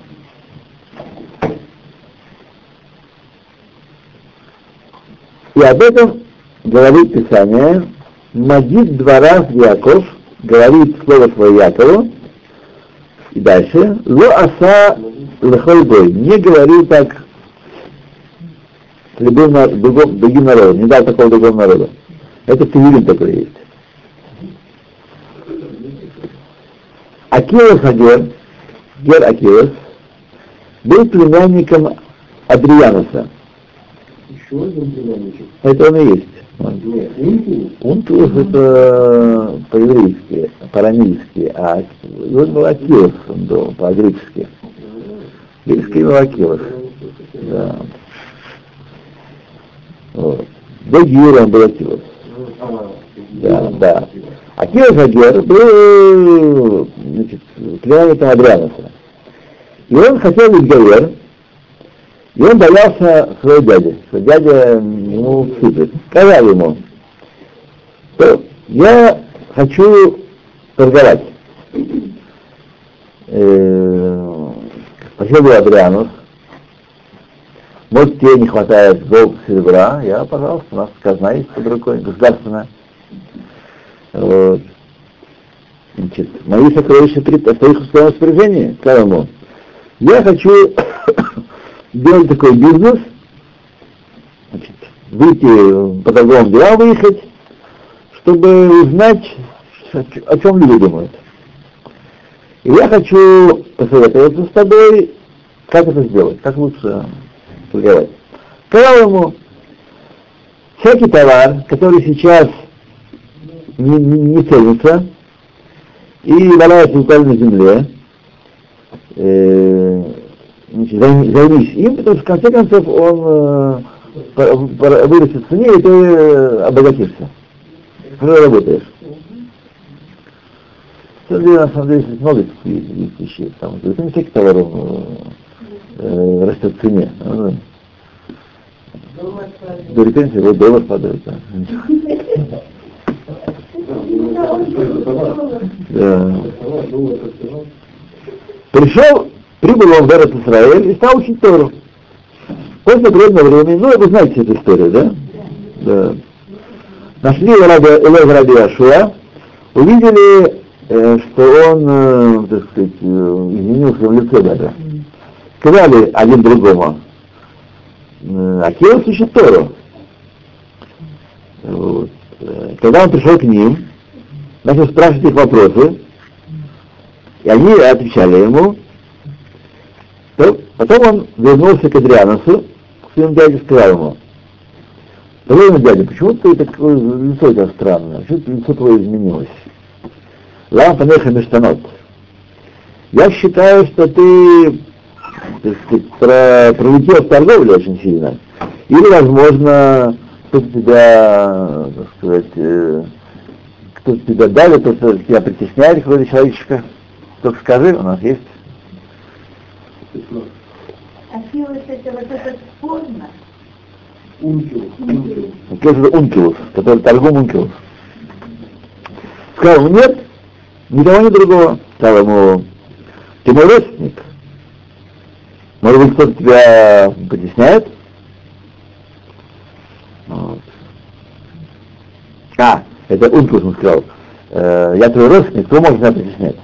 и об этом говорит Писание, Магид два раза Яков говорит слово свое Якову, и дальше, Ло аса лехой бой, не говорил так любым другим, другим народом, не дал такого другого народа. Это Тевилин такой есть. Акилос Агер, Гер Акилос, был племянником Адрианоса. Еще один племянничек. Это он и есть. Нет, Интус. Унтус это по-еврейски, по-арамейски, а он был Акилос, он был по-гречески. Греческий был Акилос. Да. Вот. До Гиура он был Акилос. Да, да. Акилос Агер был значит, племянником Адрианоса. И он хотел быть Гавер, и он боялся своего дяди, что дядя ему сыпет. Сказал ему, что я хочу торговать. Э, Спросил его Адрианус, может тебе не хватает золота, серебра, я, пожалуйста, у нас казна есть под рукой, государственная. Вот. Значит, мои сокровища при в твоих условиях распоряжения, сказал ему, я хочу делать такой бизнес, значит, выйти по торговым делам выехать, чтобы узнать, о чем люди думают. И я хочу посоветоваться с тобой, как это сделать, как лучше торговать. Сказал всякий товар, который сейчас не, не, не ценится и валяется буквально на земле, э, займись им, потому что в конце концов он э, вырастет в цене, и ты э, обогатишься. Хорошо работаешь. На самом деле, много таких вещей. Там, это не всякий товар он, э, растет в цене. До репенсии вот доллар падает. Да. да. Пришел, прибыл он в город Израиль и стал учить Тору. После определенного времени, ну, вы знаете эту историю, да? Да. Нашли Элев Раби Ашуа, увидели, э, что он, э, так сказать, э, изменился в лице даже. Сказали один другому, а Акелос учит Тору. Вот. Когда он пришел к ним, начал спрашивать их вопросы, и они отвечали ему. То, потом он вернулся к Адрианусу, к своему дяде, сказал ему, Дорогой дядя, почему ты такое лицо у тебя странное? Почему лицо твое изменилось? Лампа неха мештанот. Я считаю, что ты так сказать, про, пролетел в торговле очень сильно. Или, возможно, кто-то тебя, так сказать, э, кто-то тебя давит, кто-то тебя притесняет, какой-то человечка. Только скажи, у нас есть. А сила это вот этот спорно? Ункилус. Это Ункилус, который торгум Ункилус. Сказал ему, нет, ни того, ни другого. Сказал ему, ты мой родственник. Может быть, кто-то тебя потесняет? Вот. А, это Ункилус он сказал. Э, я твой родственник, кто может меня притеснять?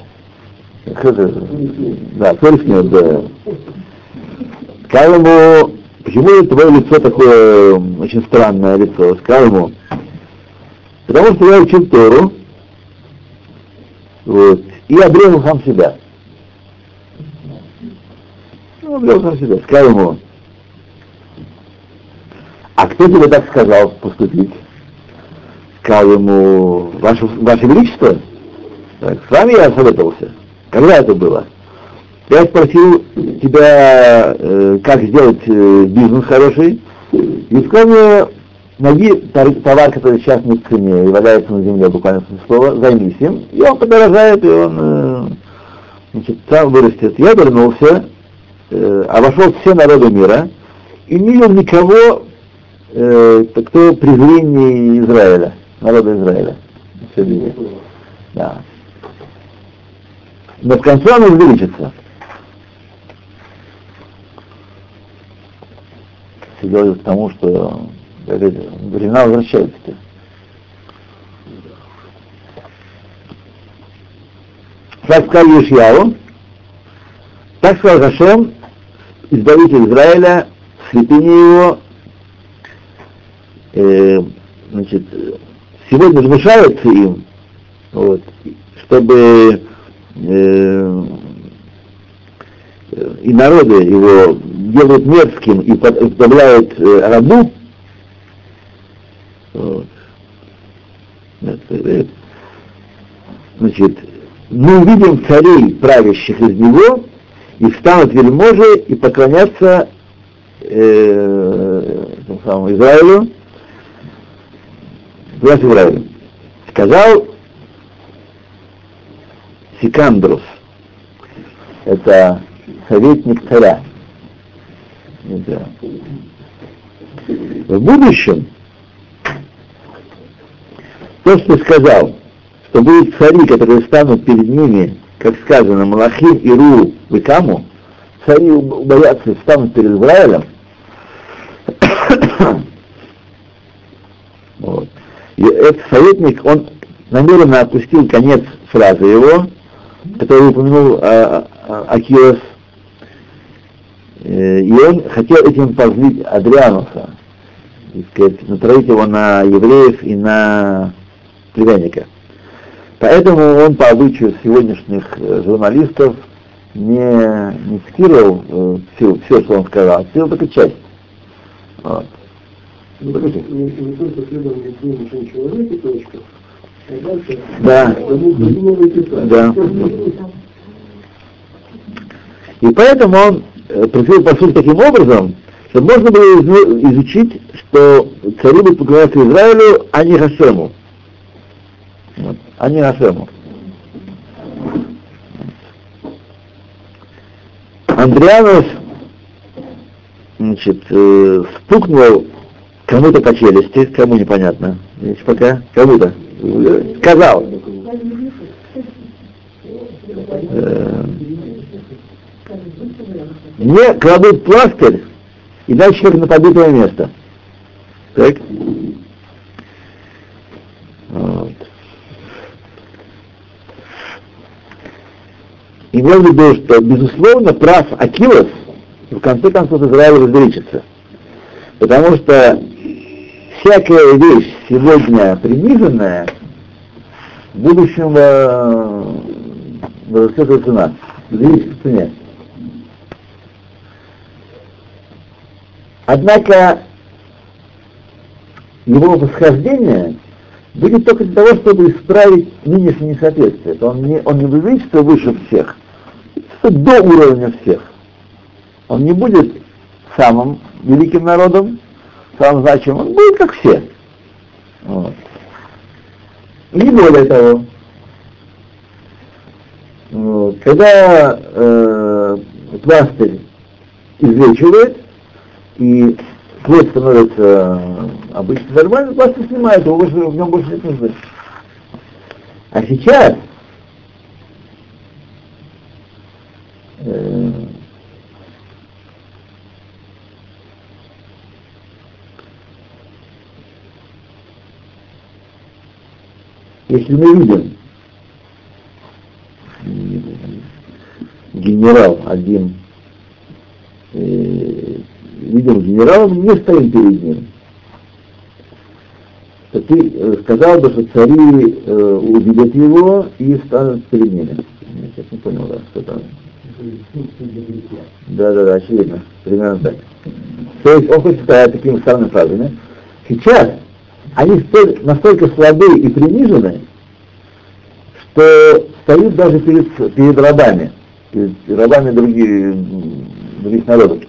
Да, рискнет, да. Сказал ему, почему твое лицо такое очень странное лицо? Сказал ему, потому что я учил Тору, вот, и обрезал сам себя. Ну, обрезал сам себя. Сказал ему, а кто тебе так сказал поступить? Сказал ему, Ваше, Ваше Величество, так, с вами я советовался. Когда это было? Я спросил тебя, э, как сделать э, бизнес хороший, и сказал найди товар, который сейчас не в цене и валяется на земле, буквально смысле слова, займись им, и он подорожает, и он э, значит, сам вырастет. Я вернулся, э, обошел все народы мира, и не видел никого, э, кто презрение Израиля, народа Израиля. Да. Но в конце он увеличится. Все к тому, что времена возвращаются. Так сказал Ешьяу, так сказал Хашем, избавитель Израиля, святыня его, э, значит, сегодня размешаются им, вот, чтобы э, и народы его делают мерзким и подставляют э, рабу, вот. Значит, мы увидим царей, правящих из него, и встанут вельможи и поклонятся э, самому Израилю, власть Израилю. Сказал Сикандрус, это советник царя. В будущем то, что сказал, что будут цари, которые станут перед ними, как сказано, Малахим, Иру, Викаму, цари боятся и станут перед Израилем, вот. И этот советник, он намеренно опустил конец фразы его, который упомянул а, а, Акиос, Э, и он хотел этим позлить Адриануса, и сказать, натравить его на евреев и на племянника. Поэтому он по обычаю сегодняшних э, журналистов не, не цитировал э, все, все, что он сказал, а цитировал только часть. Вот. Ну, не, не только следование двум человека, точка, а да. Да. И поэтому он э, просил посуд таким образом, чтобы можно было изучить, что цари будут поклоняться Израилю, а не Хашему. Вот, а не Хашему. Андрианус значит, э, стукнул кому-то по челюсти, кому непонятно, Видите, пока, кому-то, сказал, э, мне кладут пластырь и дальше как на побитое место. Так? Вот. Имел в виду, что, безусловно, прав Акилос в конце концов Израиль возвеличится. Потому что всякая вещь сегодня приниженная, в будущем э, возрастет цена, зависит в цене. Однако его восхождение будет только для того, чтобы исправить нынешнее несоответствие. Он не, он не увеличится выше всех, до уровня всех. Он не будет самым великим народом, самым значимым, он будет как все. Вот. Не более того, вот, когда э, пластырь излечивает, и плоть становится обычно нормальным, пластырь снимает, его больше, в нем больше нет нужды. А сейчас э, если мы видим генерал один, э, видим генерала, мы не стоим перед ним, то ты э, сказал бы, что цари э, увидят его и станут перед ними. Я сейчас не понял, да, что там. Да, да, да, очевидно, примерно так. То есть он хочет сказать такими странными фразами. Сейчас они столь, настолько слабы и принижены, что стоят даже перед, перед рабами, перед рабами других, других народов.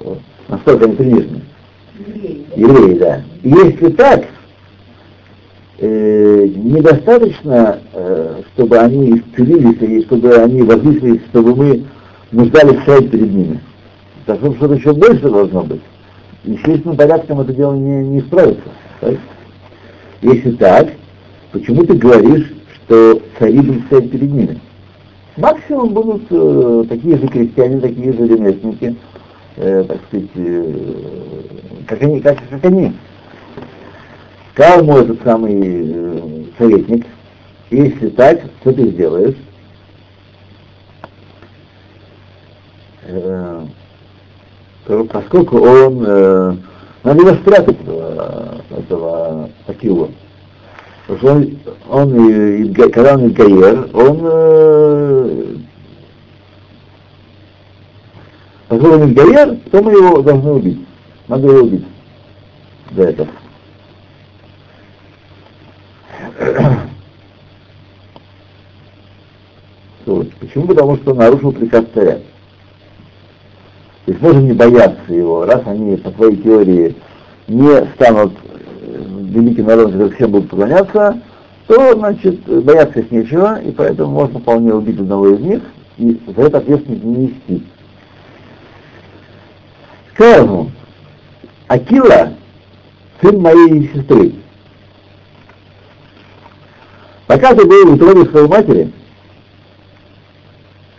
Вот. Настолько они принижены. Евреи, да. И если так, э, недостаточно, э, чтобы они исцелились, и чтобы они возвысились, чтобы мы нуждались стоять перед ними. Так что-то еще больше должно быть. Естественным порядком это дело не, не справится. Так? Если так, почему ты говоришь, что цари будут стоять перед ними? Максимум будут э, такие же крестьяне, такие же ремесленники, э, так сказать, э, как они, как, как они. Сказал мой этот самый э, советник, если так, что ты сделаешь? Э, поскольку он э, надо его спрятать, этого, этого Акилу. Потому что он, он когда он Гаер, он э, поскольку он Гаер, то мы его должны убить. Надо его убить за это. Почему? Потому что нарушил приказ царя. То есть можно не бояться его, раз они, по твоей теории, не станут э, великим народом, который всем будут поклоняться, то, значит, бояться их нечего, и поэтому можно вполне убить одного из них и за это ответственность не нести. Скажем, Акила, сын моей сестры, пока ты был в утробе своей матери,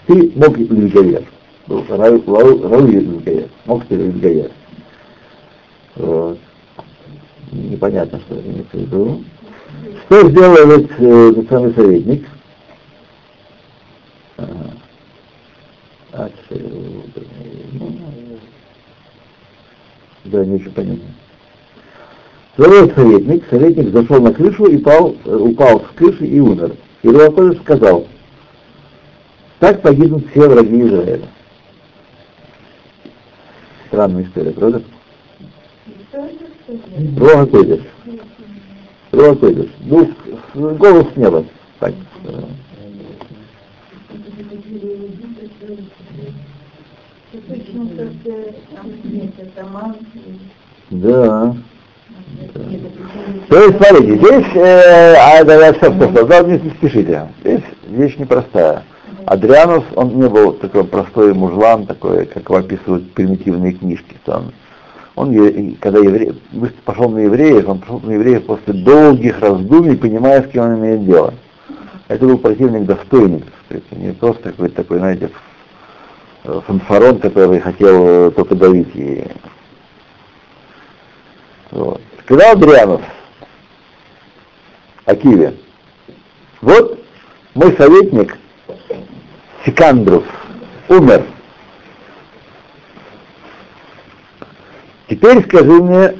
ты мог любить Гаер. Мог ты любить Гаер. Вот. Непонятно, что имеется в виду. Что сделал этот э, национальный советник? Ага. А, да, не очень понятно. Второй советник, советник зашел на крышу и пал, э, упал с крыши и умер. И Руакодыш сказал, так погибнут все враги Израиля. Странная история, правда? Руха Койдыш. Руха Койдыш. Ну, голос с неба. Так. э. Да. То есть, смотрите, здесь, э, а, да, я все, сказал, не спешите. Здесь вещь непростая. Адрианус, он не был такой простой мужлан, такой, как его описывают примитивные книжки. Он, он когда еврей, пошел на евреев, он пошел на евреев после долгих раздумий, понимая, с кем он имеет дело. Это был противник достойный, так сказать, не просто какой-то такой, знаете, э, фанфарон, который хотел э, только давить. И... Вот. Сказал Адрианус Акиве, вот мой советник Сикандрус умер. Теперь скажи мне,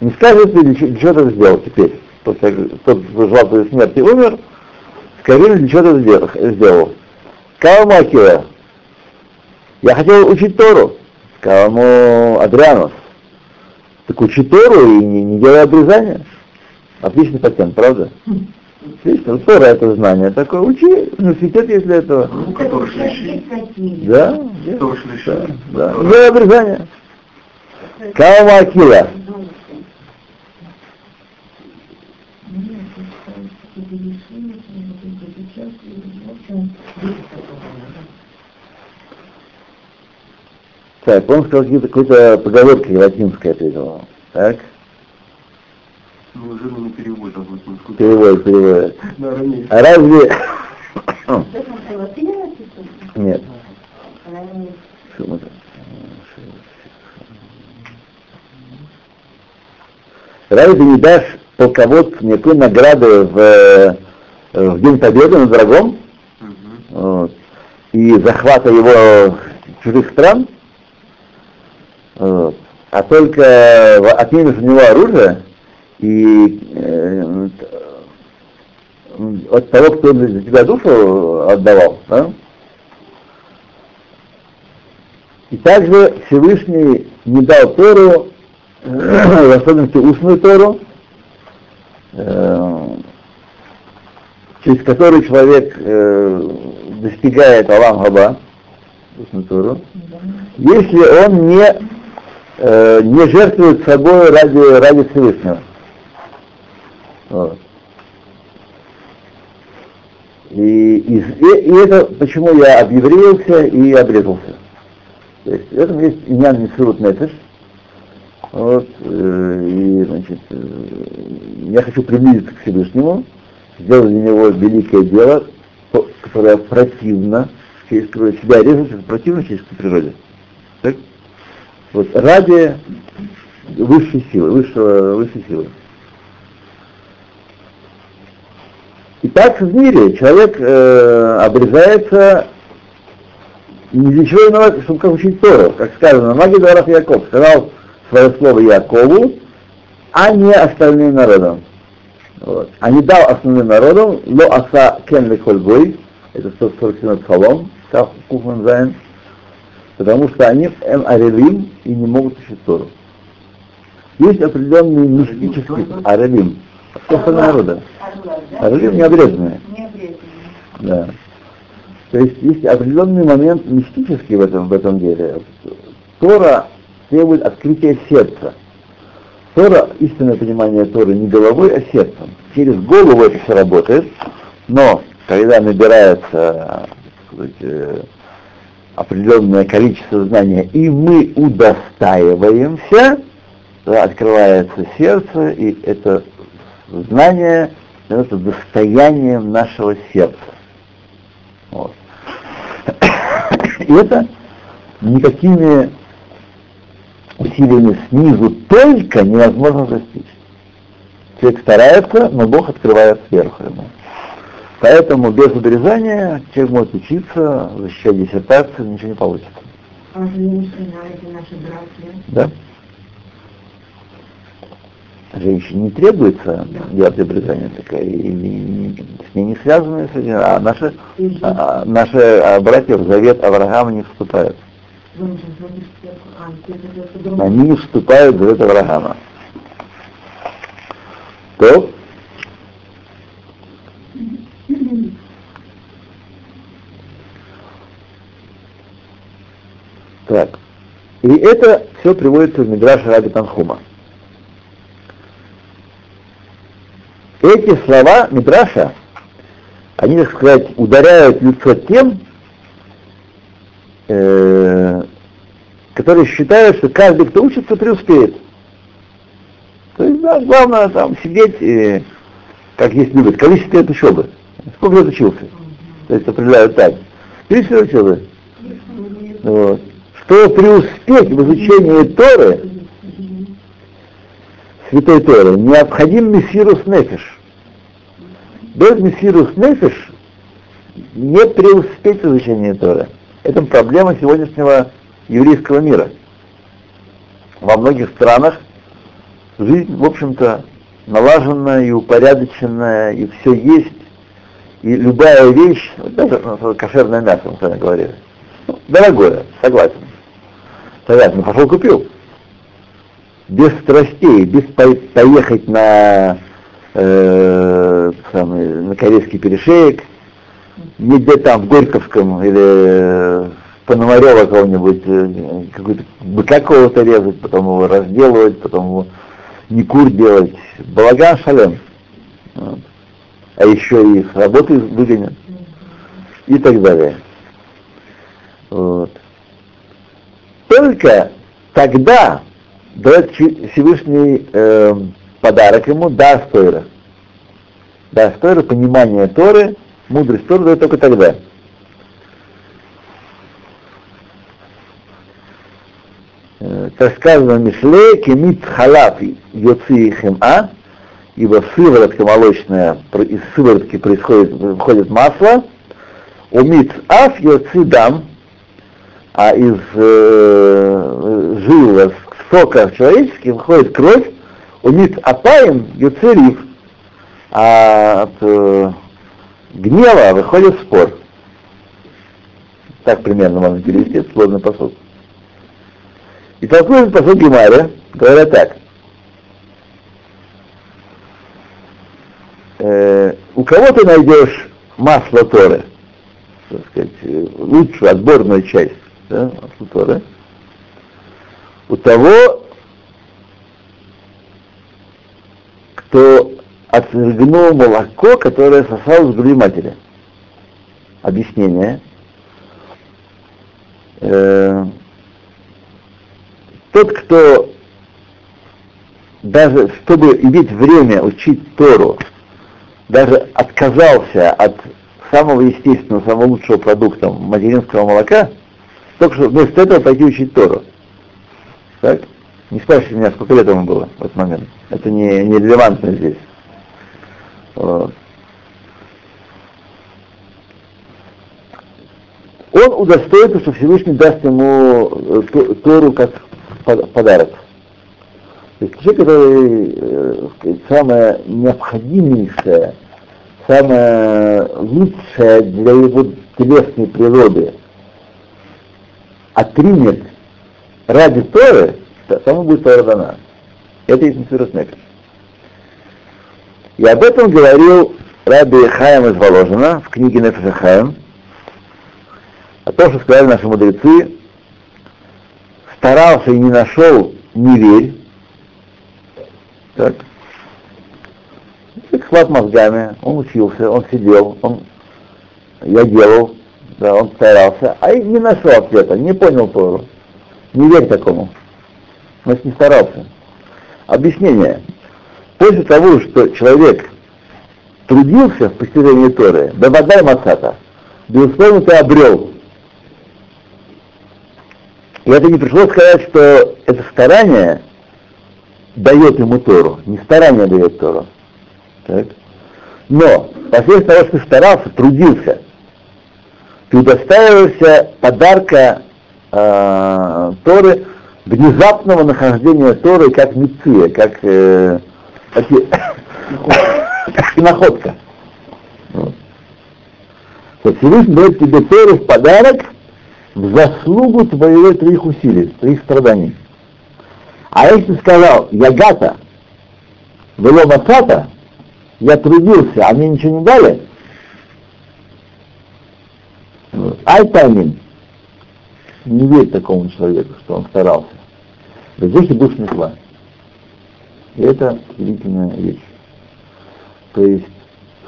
не скажет ли, для чего- ты сделал теперь? Тот, кто жал твоей смерти, умер, скажи мне, для чего ты сделал- Акива, я хотел учить Тору. Сказал ему Адрианус, так учи Тору и не, не делай обрезания. Отличный патент, правда? Ну, Тора это знание такое, учи, университет есть для этого. Ну. Да, да, да. Не делай обрезания. Кава Акила. Так, он сказал какие-то какой-то поговоркой латинской ответил. Так, Неужели не а переводит, переводит. Арамейский. А разве... Нет. Разве ты не дашь полководцу никакой награды в, э, в День Победы над врагом? Вот, и захвата его чужих стран, вот, а только отнимешь у него оружие и э, т- от того, кто за тебя душу отдавал, да? И также Всевышний не дал Тору, в особенности устную Тору, э, через который человек э, достигает Алам Хаба, устную Тору, если он не, э, не жертвует собой ради, ради Всевышнего. И, и, и это почему я объевреился и обрезался. То есть в этом есть иньян Мисурут Нефеш. Вот, э, и, значит, э, я хочу приблизиться к Всевышнему, сделать для него великое дело, то- которое противно человеческой природе. Себя резать, это противно человеческой природе. Так? Вот, ради высшей силы, высшего, высшей силы. И так в мире человек э, обрезается ни для чего иного, чтобы как учить Тору. Как сказано, Маги Дворах Яков сказал свое слово Якову, а не остальным народам. Вот. А не дал основным народам, ло аса кен лехольгой, это 147 псалом, как Куфман Зайн, потому что они эм арелим и не могут учить Тору. Есть определенные мистические арелим, все остальные народы. Орла, да? Да. То есть есть определенный момент мистический в этом, в этом деле. Тора требует открытия сердца. Тора, истинное понимание Торы не головой, а сердцем. Через голову это все работает, но когда набирается сказать, э, определенное количество знания, и мы удостаиваемся, то открывается сердце, и это знание становится достоянием нашего сердца. Вот. И это никакими усилиями снизу только невозможно достичь. Человек старается, но Бог открывает сверху ему. Поэтому без обрезания человек может учиться, защищать диссертацию, ничего не получится. А женщина, это наши братья. Да? Женщине не требуется делать обрезание такая, и, и- и с ней не связаны с этим, а наши, а, наши а, братья в завет Авраама не вступают. Сверху. А. Они не вступают в завет Авраама. То Так. И это все приводится в Мидраш Раби Танхума. Эти слова Мидраша, они, так сказать, ударяют лицо тем, э, которые считают, что каждый, кто учится, преуспеет. То есть, да, главное там сидеть, э, как есть любят, количество лет учебы. Сколько лет учился? То есть определяют так. 30 лет учебы. Вот. Чтобы преуспеть в изучении Торы, Святой Торы, необходим Мессирус Нефиш. Без Мессирус Нефиш не преуспеть в изучении Торы. Это проблема сегодняшнего еврейского мира. Во многих странах жизнь, в общем-то, налаженная и упорядоченная, и все есть, и любая вещь, даже кошерное мясо, мы с вами говорили, ну, дорогое, согласен. Согласен, пошел купил. Без страстей, без по- поехать на, э, самый, на корейский перешеек, нигде там в Горьковском или Пономарева кого-нибудь, э, какой-то быка какого-то резать, потом его разделывать, потом его никур делать. Балаган шалем. Вот. А еще и с работы выгонят. И так далее. Вот. Только тогда дает Всевышний э, подарок ему, даст Тойра. Даст Тойра, понимание Торы, мудрость Торы дает только тогда. Э, Как сказано Мишле, кемит халав йоци хема, ибо сыворотка молочная, из сыворотки происходит, выходит масло, умит аф йоци дам, а из э, жила, сока человеческих выходит кровь, умит апаем юцерив, а от э, гнева выходит спор. Так примерно можно перевести, сложный посуд. И толкует посуд Гемаре, говоря так. Э, у кого ты найдешь масло Торы, так сказать, э, лучшую отборную часть, да, масло Торы, у того, кто отвергнул молоко, которое сосал с груди матери. Объяснение. Э, тот, кто даже чтобы иметь время учить Тору, даже отказался от самого естественного, самого лучшего продукта материнского молока, только что вместо этого пойти учить Тору. Так? Не спрашивайте меня, сколько лет ему было в этот момент. Это не, не релевантно здесь. Он удостоится, что Всевышний даст ему э, То- Тору как под- подарок. То есть человек, который э, сказать, самое необходимейшее, самое лучшее для его телесной природы отринет ради Торы, то тому будет Тора дана. Это есть Мисурат Нефиш. И об этом говорил Раби Хаим из Воложина в книге Нефиша Хаим, о том, что сказали наши мудрецы, старался и не нашел, не верь. Так. Человек хват мозгами, он учился, он сидел, он, я делал, да, он старался, а и не нашел ответа, не понял Тору. Не верь такому. Значит, не старался. Объяснение. После того, что человек трудился в постижении Торы, Бабадай Масата, безусловно, ты обрел. И это не пришло сказать, что это старание дает ему Тору, не старание дает Тору. Так? Но последствия того, что ты старался, трудился, ты удостаиваешься подарка э, Торы, внезапного нахождения Торы как миция, как, э, как находка. Вот. Всевышний дает тебе Тору в подарок в заслугу твоего, твоих усилий, твоих страданий. А если сказал, я гата, было масата, я трудился, а мне ничего не дали, ай таймин, не верь такому человеку, что он старался. Да здесь и душ несла. И это удивительная вещь. То есть,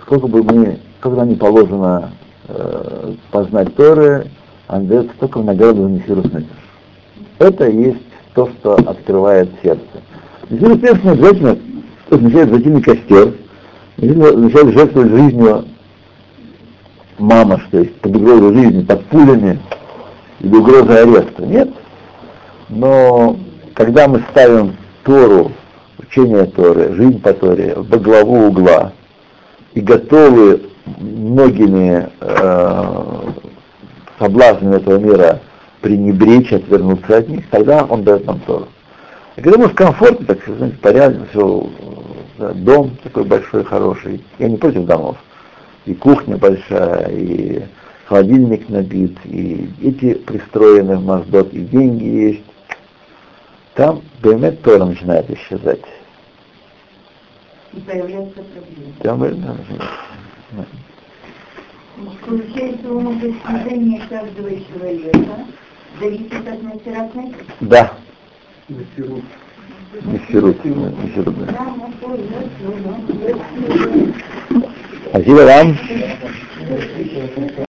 сколько бы мы, сколько нам не положено э, познать Торы, он дает столько награду за Мессирус Это и есть то, что открывает сердце. Мессирус Нефиш не обязательно означает зайти на костер, означает жертвовать жизнью мама, что есть под угрозой жизни, под пулями или угрозой ареста. Нет. Но когда мы ставим Тору, учение Торы, жизнь по Торе во главу угла и готовы многими э, соблазнами этого мира пренебречь, отвернуться от них, тогда он дает нам Тору. А когда мы в комфорте, так сказать, порядок, все, да, дом такой большой, хороший, я не против домов, и кухня большая, и холодильник набит, и дети пристроены в Моздок, и деньги есть, там Бемет Тора начинает исчезать. И появляется проблема. Там, да, да. Получается, умопостижение каждого человека зависит от мастератной? да, есть, ну, ну, Спасибо вам.